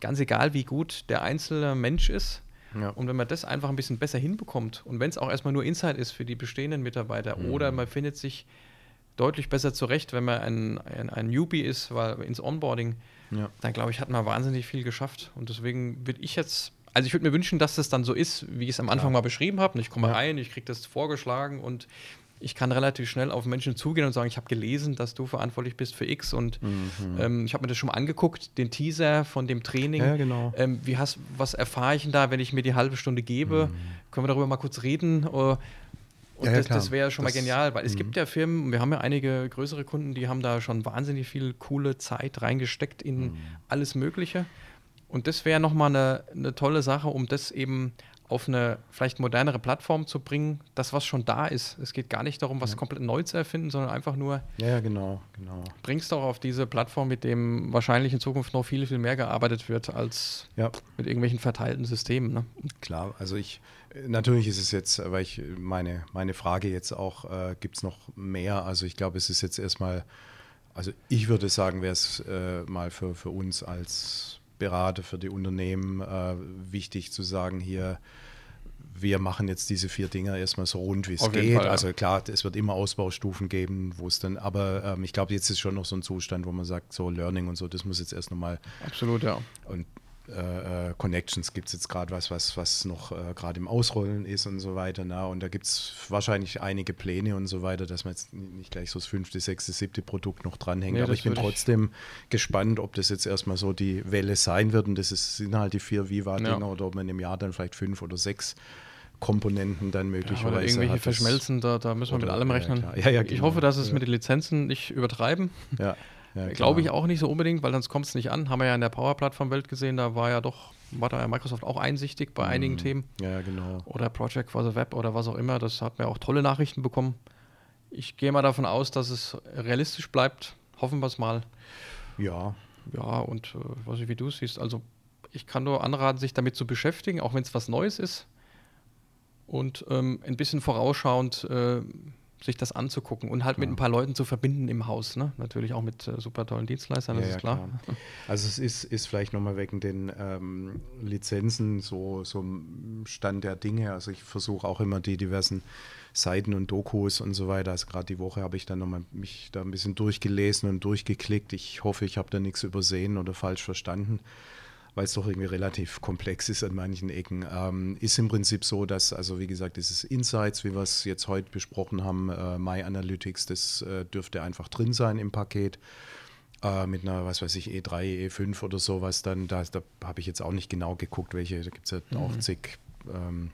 ganz egal wie gut der einzelne Mensch ist. Ja. Und wenn man das einfach ein bisschen besser hinbekommt und wenn es auch erstmal nur Insight ist für die bestehenden Mitarbeiter mhm. oder man findet sich deutlich besser zurecht, wenn man ein, ein, ein Newbie ist, weil ins Onboarding, ja. dann glaube ich, hat man wahnsinnig viel geschafft. Und deswegen würde ich jetzt, also ich würde mir wünschen, dass das dann so ist, wie ich es am Anfang ja. mal beschrieben habe. Ich komme rein, ich kriege das vorgeschlagen und ich kann relativ schnell auf Menschen zugehen und sagen, ich habe gelesen, dass du verantwortlich bist für X und mhm. ähm, ich habe mir das schon mal angeguckt, den Teaser von dem Training. Ja, genau. Ähm, wie hast, was erfahre ich denn da, wenn ich mir die halbe Stunde gebe? Mhm. Können wir darüber mal kurz reden? Und ja, das, das wäre schon das, mal genial, weil es mhm. gibt ja Firmen, wir haben ja einige größere Kunden, die haben da schon wahnsinnig viel coole Zeit reingesteckt in mhm. alles Mögliche. Und das wäre nochmal eine, eine tolle Sache, um das eben auf eine vielleicht modernere Plattform zu bringen, das, was schon da ist. Es geht gar nicht darum, was ja. komplett neu zu erfinden, sondern einfach nur, ja, genau, genau. bringst doch auf diese Plattform, mit dem wahrscheinlich in Zukunft noch viel, viel mehr gearbeitet wird, als ja. mit irgendwelchen verteilten Systemen. Ne? Klar, also ich, natürlich ist es jetzt, weil ich meine, meine Frage jetzt auch, äh, gibt es noch mehr? Also ich glaube, es ist jetzt erstmal, also ich würde sagen, wäre es äh, mal für, für uns als Berater, für die Unternehmen äh, wichtig zu sagen, hier, wir machen jetzt diese vier Dinge erstmal so rund wie es geht. Fall, ja. Also klar, es wird immer Ausbaustufen geben, wo es dann, aber ähm, ich glaube, jetzt ist schon noch so ein Zustand, wo man sagt, so Learning und so, das muss jetzt erst nochmal. Absolut, ja. Und äh, äh, Connections gibt es jetzt gerade was, was, was noch äh, gerade im Ausrollen ist und so weiter. Na? Und da gibt es wahrscheinlich einige Pläne und so weiter, dass man jetzt nicht gleich so das fünfte, sechste, siebte Produkt noch dranhängt. Nee, Aber ich bin trotzdem ich gespannt, ob das jetzt erstmal so die Welle sein wird. Und das ist, sind halt die vier Viva-Dinger ja. oder ob man im Jahr dann vielleicht fünf oder sechs Komponenten dann möglicherweise. Ja, oder irgendwelche verschmelzen, da, da müssen wir mit allem rechnen. Ja, ja, ich genau. hoffe, dass es mit den Lizenzen nicht übertreiben. Ja. Ja, Glaube ich auch nicht so unbedingt, weil sonst kommt es nicht an. Haben wir ja in der Power-Plattform-Welt gesehen, da war ja doch, war da ja Microsoft auch einsichtig bei mhm. einigen Themen. Ja, genau. Oder Project for the Web oder was auch immer. Das hat mir auch tolle Nachrichten bekommen. Ich gehe mal davon aus, dass es realistisch bleibt. Hoffen wir es mal. Ja. Ja, und äh, weiß ich, wie du es siehst. Also, ich kann nur anraten, sich damit zu beschäftigen, auch wenn es was Neues ist. Und ähm, ein bisschen vorausschauend. Äh, sich das anzugucken und halt ja. mit ein paar Leuten zu verbinden im Haus. Ne? Natürlich auch mit äh, super tollen Dienstleistern, das ja, ist klar. klar. Also es ist, ist vielleicht nochmal wegen den ähm, Lizenzen so, so Stand der Dinge. Also ich versuche auch immer die diversen Seiten und Dokus und so weiter. Also gerade die Woche habe ich dann nochmal mich da ein bisschen durchgelesen und durchgeklickt. Ich hoffe, ich habe da nichts übersehen oder falsch verstanden weil es doch irgendwie relativ komplex ist an manchen Ecken. Ähm, ist im Prinzip so, dass, also wie gesagt, dieses Insights, wie wir es jetzt heute besprochen haben, äh, My Analytics, das äh, dürfte einfach drin sein im Paket. Äh, mit einer, was weiß ich, E3, E5 oder sowas, dann, da, da habe ich jetzt auch nicht genau geguckt, welche, da gibt es ja mhm. auch zig ähm,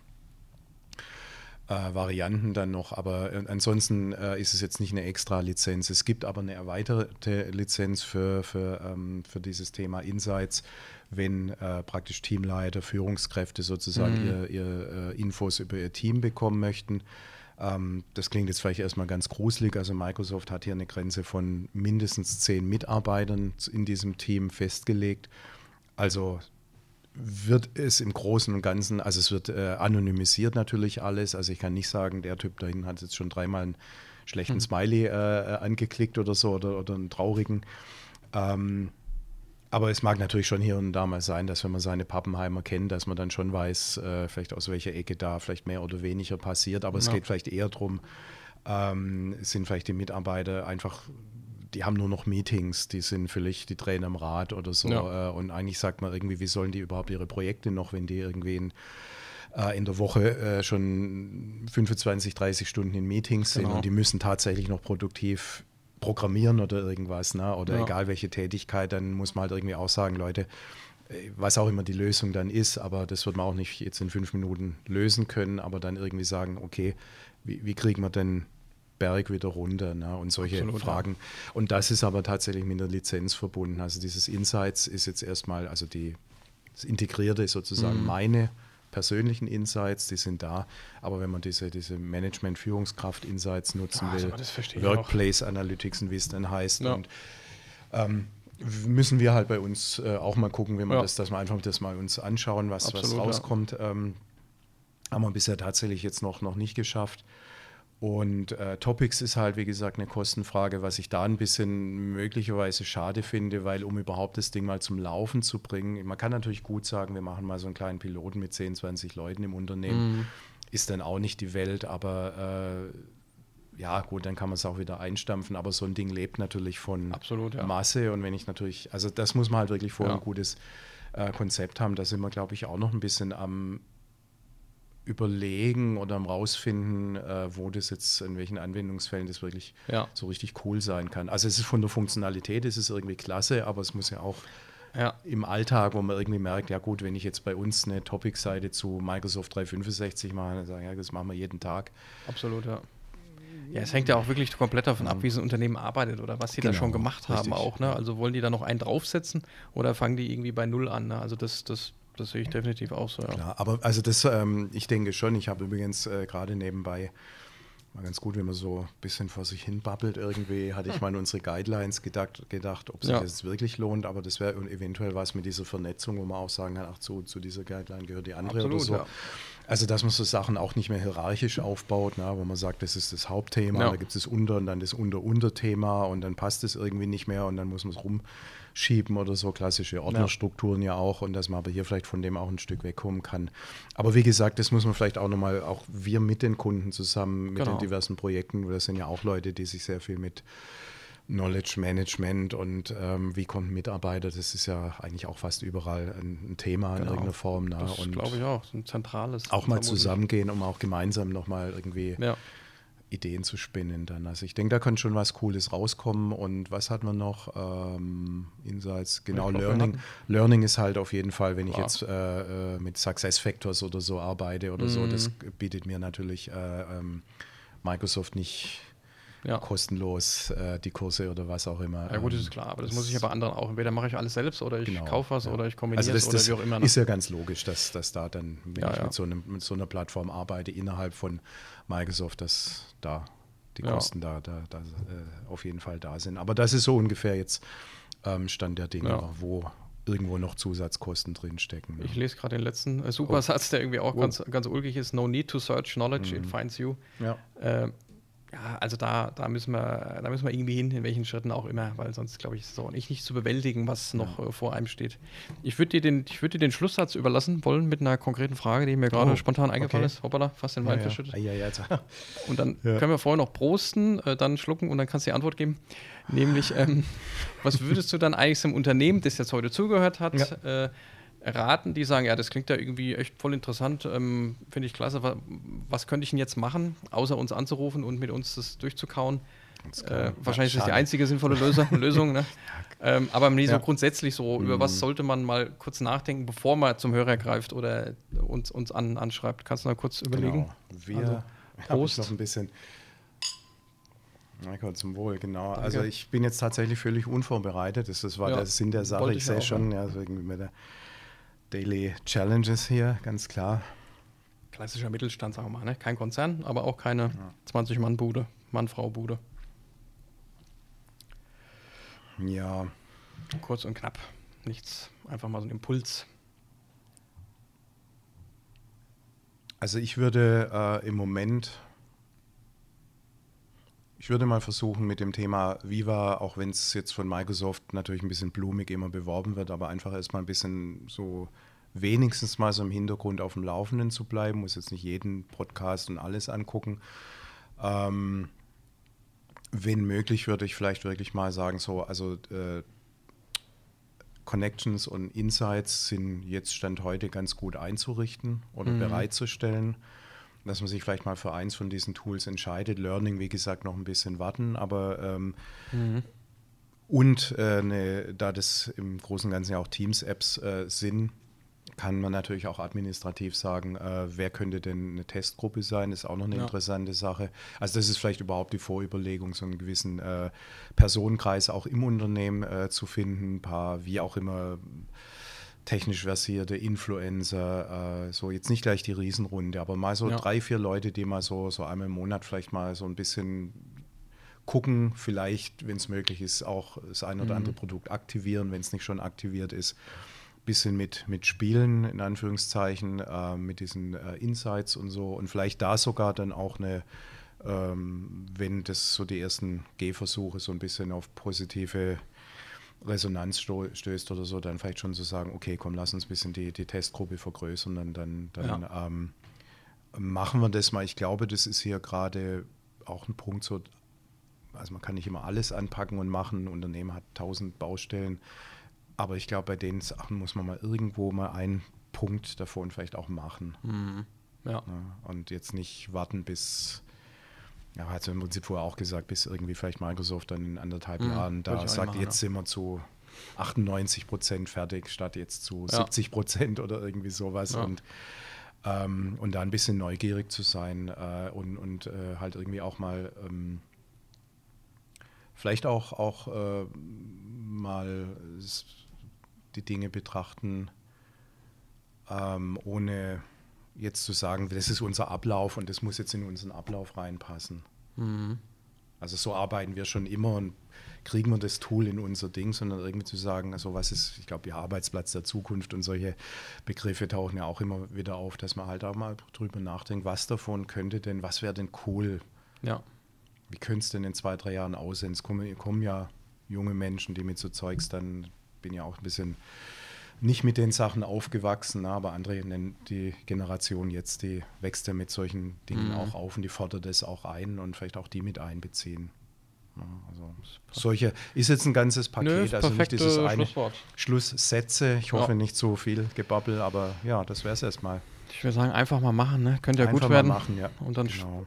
äh, Varianten dann noch. Aber äh, ansonsten äh, ist es jetzt nicht eine extra Lizenz. Es gibt aber eine erweiterte Lizenz für, für, ähm, für dieses Thema Insights, wenn äh, praktisch Teamleiter, Führungskräfte sozusagen mhm. ihr, ihr äh, Infos über ihr Team bekommen möchten. Ähm, das klingt jetzt vielleicht erstmal ganz gruselig. Also Microsoft hat hier eine Grenze von mindestens zehn Mitarbeitern in diesem Team festgelegt. Also wird es im Großen und Ganzen, also es wird äh, anonymisiert natürlich alles. Also ich kann nicht sagen, der Typ dahin hat jetzt schon dreimal einen schlechten hm. Smiley äh, äh, angeklickt oder so oder, oder einen traurigen. Ähm, aber es mag natürlich schon hier und da mal sein, dass wenn man seine Pappenheimer kennt, dass man dann schon weiß, äh, vielleicht aus welcher Ecke da vielleicht mehr oder weniger passiert. Aber ja. es geht vielleicht eher darum, ähm, sind vielleicht die Mitarbeiter einfach die haben nur noch Meetings, die sind vielleicht die Trainer im Rad oder so. Ja. Äh, und eigentlich sagt man irgendwie, wie sollen die überhaupt ihre Projekte noch, wenn die irgendwie in, äh, in der Woche äh, schon 25, 30 Stunden in Meetings sind genau. und die müssen tatsächlich noch produktiv programmieren oder irgendwas, ne? oder ja. egal welche Tätigkeit, dann muss man halt irgendwie auch sagen, Leute, was auch immer die Lösung dann ist, aber das wird man auch nicht jetzt in fünf Minuten lösen können, aber dann irgendwie sagen, okay, wie, wie kriegen wir denn Berg wieder runter ne? und solche Absolut, Fragen. Ja. Und das ist aber tatsächlich mit der Lizenz verbunden. Also dieses Insights ist jetzt erstmal, also die, das Integrierte ist sozusagen mhm. meine persönlichen Insights, die sind da. Aber wenn man diese, diese Management-Führungskraft-Insights nutzen ja, will, Workplace Analytics und wie es dann heißt. Ja. Und ähm, müssen wir halt bei uns äh, auch mal gucken, wenn man ja. das, dass wir einfach das mal uns anschauen, was, Absolut, was rauskommt. Ähm, haben wir bisher tatsächlich jetzt noch, noch nicht geschafft. Und äh, Topics ist halt, wie gesagt, eine Kostenfrage, was ich da ein bisschen möglicherweise schade finde, weil um überhaupt das Ding mal zum Laufen zu bringen, man kann natürlich gut sagen, wir machen mal so einen kleinen Piloten mit 10, 20 Leuten im Unternehmen, mhm. ist dann auch nicht die Welt, aber äh, ja, gut, dann kann man es auch wieder einstampfen, aber so ein Ding lebt natürlich von Absolut, ja. Masse und wenn ich natürlich, also das muss man halt wirklich vorher ja. ein gutes äh, Konzept haben, da sind wir, glaube ich, auch noch ein bisschen am Überlegen oder am Rausfinden, äh, wo das jetzt, in welchen Anwendungsfällen das wirklich Ja. so richtig cool sein kann. Also es ist von der Funktionalität, es ist irgendwie klasse, aber es muss ja auch Ja. im Alltag, wo man irgendwie merkt, ja gut, wenn ich jetzt bei uns eine Topic-Seite zu Microsoft 365 mache, dann sagen, ja, das machen wir jeden Tag. Absolut, ja. Ja, es hängt ja auch wirklich komplett davon ab, wie so ein Unternehmen arbeitet oder was sie da Genau, schon gemacht haben richtig, auch. Ne? Also wollen die da noch einen draufsetzen oder fangen die irgendwie bei Null an? Ne? Also das, das, das sehe ich definitiv auch so, ja. Klar, aber also das, ähm, ich denke schon, ich habe übrigens äh, gerade nebenbei, mal ganz gut, wenn man so ein bisschen vor sich hin babbelt irgendwie, hatte ich mal an unsere Guidelines gedacht, gedacht ob sich Ja. das jetzt wirklich lohnt, aber das wäre eventuell was mit dieser Vernetzung, wo man auch sagen kann, ach zu, zu dieser Guideline gehört die andere Absolut, oder so. ja. Also, dass man so Sachen auch nicht mehr hierarchisch aufbaut, na, wo man sagt, das ist das Hauptthema, Ja. da gibt es das Unter- und dann das Unter-Unterthema und dann passt es irgendwie nicht mehr und dann muss man es rumschieben oder so, klassische Ordnerstrukturen ja. auch und dass man aber hier vielleicht von dem auch ein Stück wegkommen kann. Aber wie gesagt, das muss man vielleicht auch nochmal, auch wir mit den Kunden zusammen, mit Genau. den diversen Projekten, das sind ja auch Leute, die sich sehr viel mit Knowledge Management und ähm, wie kommt Mitarbeiter, das ist ja eigentlich auch fast überall ein, ein Thema in Genau. irgendeiner Form. Na, Das und glaube ich auch, ein zentrales. auch mal zusammengehen, um auch gemeinsam nochmal irgendwie Ja. Ideen zu spinnen dann. Also ich denke, da kann schon was Cooles rauskommen. Und was hat man noch? Ähm, Insights, genau, Ich glaub, Learning. Learning ist halt auf jeden Fall, wenn ich Klar. jetzt äh, äh, mit Success Factors oder so arbeite oder so, das Mhm. bietet mir natürlich äh, ähm, Microsoft nicht Ja. kostenlos äh, die Kurse oder was auch immer. Ja gut, das Ähm, ist klar, aber das, muss ich ja bei anderen auch. Entweder mache ich alles selbst oder ich Genau, kaufe was ja. oder ich kombiniere also das, es oder das wie auch immer. ne? ist ja ganz logisch, dass, dass da dann, wenn Ja, ich. Mit, so einem, mit so einer Plattform arbeite innerhalb von Microsoft, dass da die. Kosten da, da, da äh, auf jeden Fall da sind. Aber das ist so ungefähr jetzt ähm, Stand der Dinge, wo irgendwo noch Zusatzkosten drinstecken. ne? Ich lese gerade den letzten äh, super Oh. Satz, der irgendwie auch Oh. ganz, ganz ulkig ist. No need to search knowledge, Mhm. it finds you. Ja. Äh, ja, also da, da, müssen wir, da müssen wir irgendwie hin, in welchen Schritten auch immer, weil sonst, glaube ich, ist es auch nicht, nicht zu bewältigen, was noch äh, vor einem steht. Ich würde dir, den, ich würd dir den Schlusssatz überlassen wollen mit einer konkreten Frage, die mir gerade Oh, spontan eingefallen okay. ist. Hoppala, fast den Ja, Wein ja. verschüttet. Ja, ja. Und dann Ja. können wir vorher noch prosten, äh, dann schlucken und dann kannst du die Antwort geben. Nämlich, ähm, was würdest du dann eigentlich zum Unternehmen, das jetzt heute zugehört hat, äh, raten, die sagen, ja, das klingt ja irgendwie echt voll interessant, ähm, finde ich klasse. Was, was könnte ich denn jetzt machen, außer uns anzurufen und mit uns das durchzukauen? Äh, wahrscheinlich ist das die einzige sinnvolle Lösung. Lösung ne? ähm, aber nee, so Ja. grundsätzlich so, über was Mhm. sollte man mal kurz nachdenken, bevor man zum Hörer greift oder uns, uns an, anschreibt? Kannst du mal kurz überlegen? Genau. Wir Also, Prost. noch ein bisschen. Na Gott, zum Wohl, genau. Danke. Also ich bin jetzt tatsächlich völlig unvorbereitet. Das, das war Ja, der Sinn der Sache. wollte Ich ich sehe schon, ja, so irgendwie mit der Daily Challenges hier, ganz klar. Klassischer Mittelstand, sagen wir mal. Ne? Kein Konzern, aber auch keine 20-Mann-Bude, Mann-Frau-Bude. Ja, Kurz und knapp. Nichts, einfach mal so ein Impuls. also ich würde äh, im Moment, ich würde mal versuchen mit dem Thema Viva, auch wenn es jetzt von Microsoft natürlich ein bisschen blumig immer beworben wird, aber einfach erstmal ein bisschen so wenigstens mal so im Hintergrund auf dem Laufenden zu bleiben, muss jetzt nicht jeden Podcast und alles angucken. Ähm, wenn möglich, würde ich vielleicht wirklich mal sagen, so, also äh, Connections und Insights sind jetzt Stand heute ganz gut einzurichten oder Mhm. bereitzustellen, dass man sich vielleicht mal für eins von diesen Tools entscheidet. Learning, wie gesagt, noch ein bisschen warten, aber ähm, und äh, ne, da das im Großen und Ganzen ja auch Teams-Apps äh, sind, kann man natürlich auch administrativ sagen, äh, wer könnte denn eine Testgruppe sein, ist auch noch eine Ja. interessante Sache. Also das ist vielleicht überhaupt die Vorüberlegung, so einen gewissen äh, Personenkreis auch im Unternehmen äh, zu finden, ein paar wie auch immer technisch versierte Influencer, äh, so jetzt nicht gleich die Riesenrunde, aber mal so Ja. drei, vier Leute, die mal so, so einmal im Monat vielleicht mal so ein bisschen gucken, vielleicht, wenn es möglich ist, auch das ein oder Mhm. andere Produkt aktivieren, wenn es nicht schon aktiviert ist. Bisschen mit, mit Spielen, in Anführungszeichen, äh, mit diesen äh, Insights und so. Und vielleicht da sogar dann auch eine, ähm, wenn das so die ersten Gehversuche so ein bisschen auf positive Resonanz stößt oder so, dann vielleicht schon zu sagen, okay, komm, lass uns ein bisschen die, die Testgruppe vergrößern und dann, dann ähm, machen wir das mal. Ich glaube, das ist hier gerade auch ein Punkt so, also man kann nicht immer alles anpacken und machen. Ein Unternehmen hat tausend Baustellen. Aber ich glaube, bei den Sachen muss man mal irgendwo mal einen Punkt davon vielleicht auch machen. Mhm. Ja. Und jetzt nicht warten bis, ja, hat im Prinzip vorher auch gesagt, bis irgendwie vielleicht Microsoft dann in anderthalb Mhm, Jahren da sagt, machen, jetzt ja. sind wir zu 98 Prozent fertig, statt jetzt zu Ja. 70 Prozent oder irgendwie sowas. Ja. Und, ähm, und da ein bisschen neugierig zu sein äh, und, und äh, halt irgendwie auch mal ähm, vielleicht auch, auch äh, mal die Dinge betrachten, ähm, ohne jetzt zu sagen, das ist unser Ablauf und das muss jetzt in unseren Ablauf reinpassen. Mhm. Also so arbeiten wir schon immer und kriegen wir das Tool in unser Ding, sondern irgendwie zu sagen, also was ist, ich glaube, ja, Arbeitsplatz der Zukunft und solche Begriffe tauchen ja auch immer wieder auf, dass man halt auch mal drüber nachdenkt, was davon könnte denn, was wäre denn cool, Ja. wie könnte es denn in zwei, drei Jahren aussehen? Es kommen, kommen ja junge Menschen, die mit so Zeugs dann, bin ja auch ein bisschen nicht mit den Sachen aufgewachsen, aber andere, nennen die Generation jetzt, die wächst ja mit solchen Dingen Mhm. auch auf und die fordert das auch ein und vielleicht auch die mit einbeziehen. Ja, also solche ist jetzt ein ganzes Paket, Nö, also nicht dieses eine. Schlusssätze. Ich hoffe Ja. nicht so viel Gebabbel, aber ja, das wäre es erstmal. Ich würde sagen, einfach mal machen, ne? Könnte ja Einfach gut mal werden. machen, ja. Und dann Genau.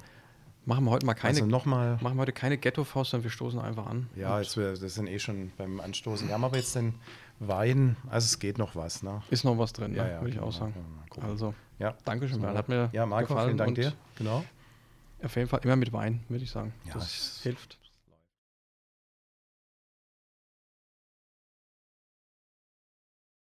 Machen wir heute mal keine, Also nochmal. machen wir heute keine Ghetto-Faust, sondern wir stoßen einfach an. Ja, jetzt, wir das sind eh schon beim Anstoßen. Wir haben aber jetzt den Wein, also es geht noch was, ne? ist noch was drin, Ja, ne? ja, würde ich genau. auch sagen. Ja, mal. Also, Ja. Dankeschön, So. Bernd. Hat mir Ja, Marco, gefallen vielen Dank dir. Genau. Auf jeden Fall immer mit Wein, würde ich sagen. Ja, das hilft.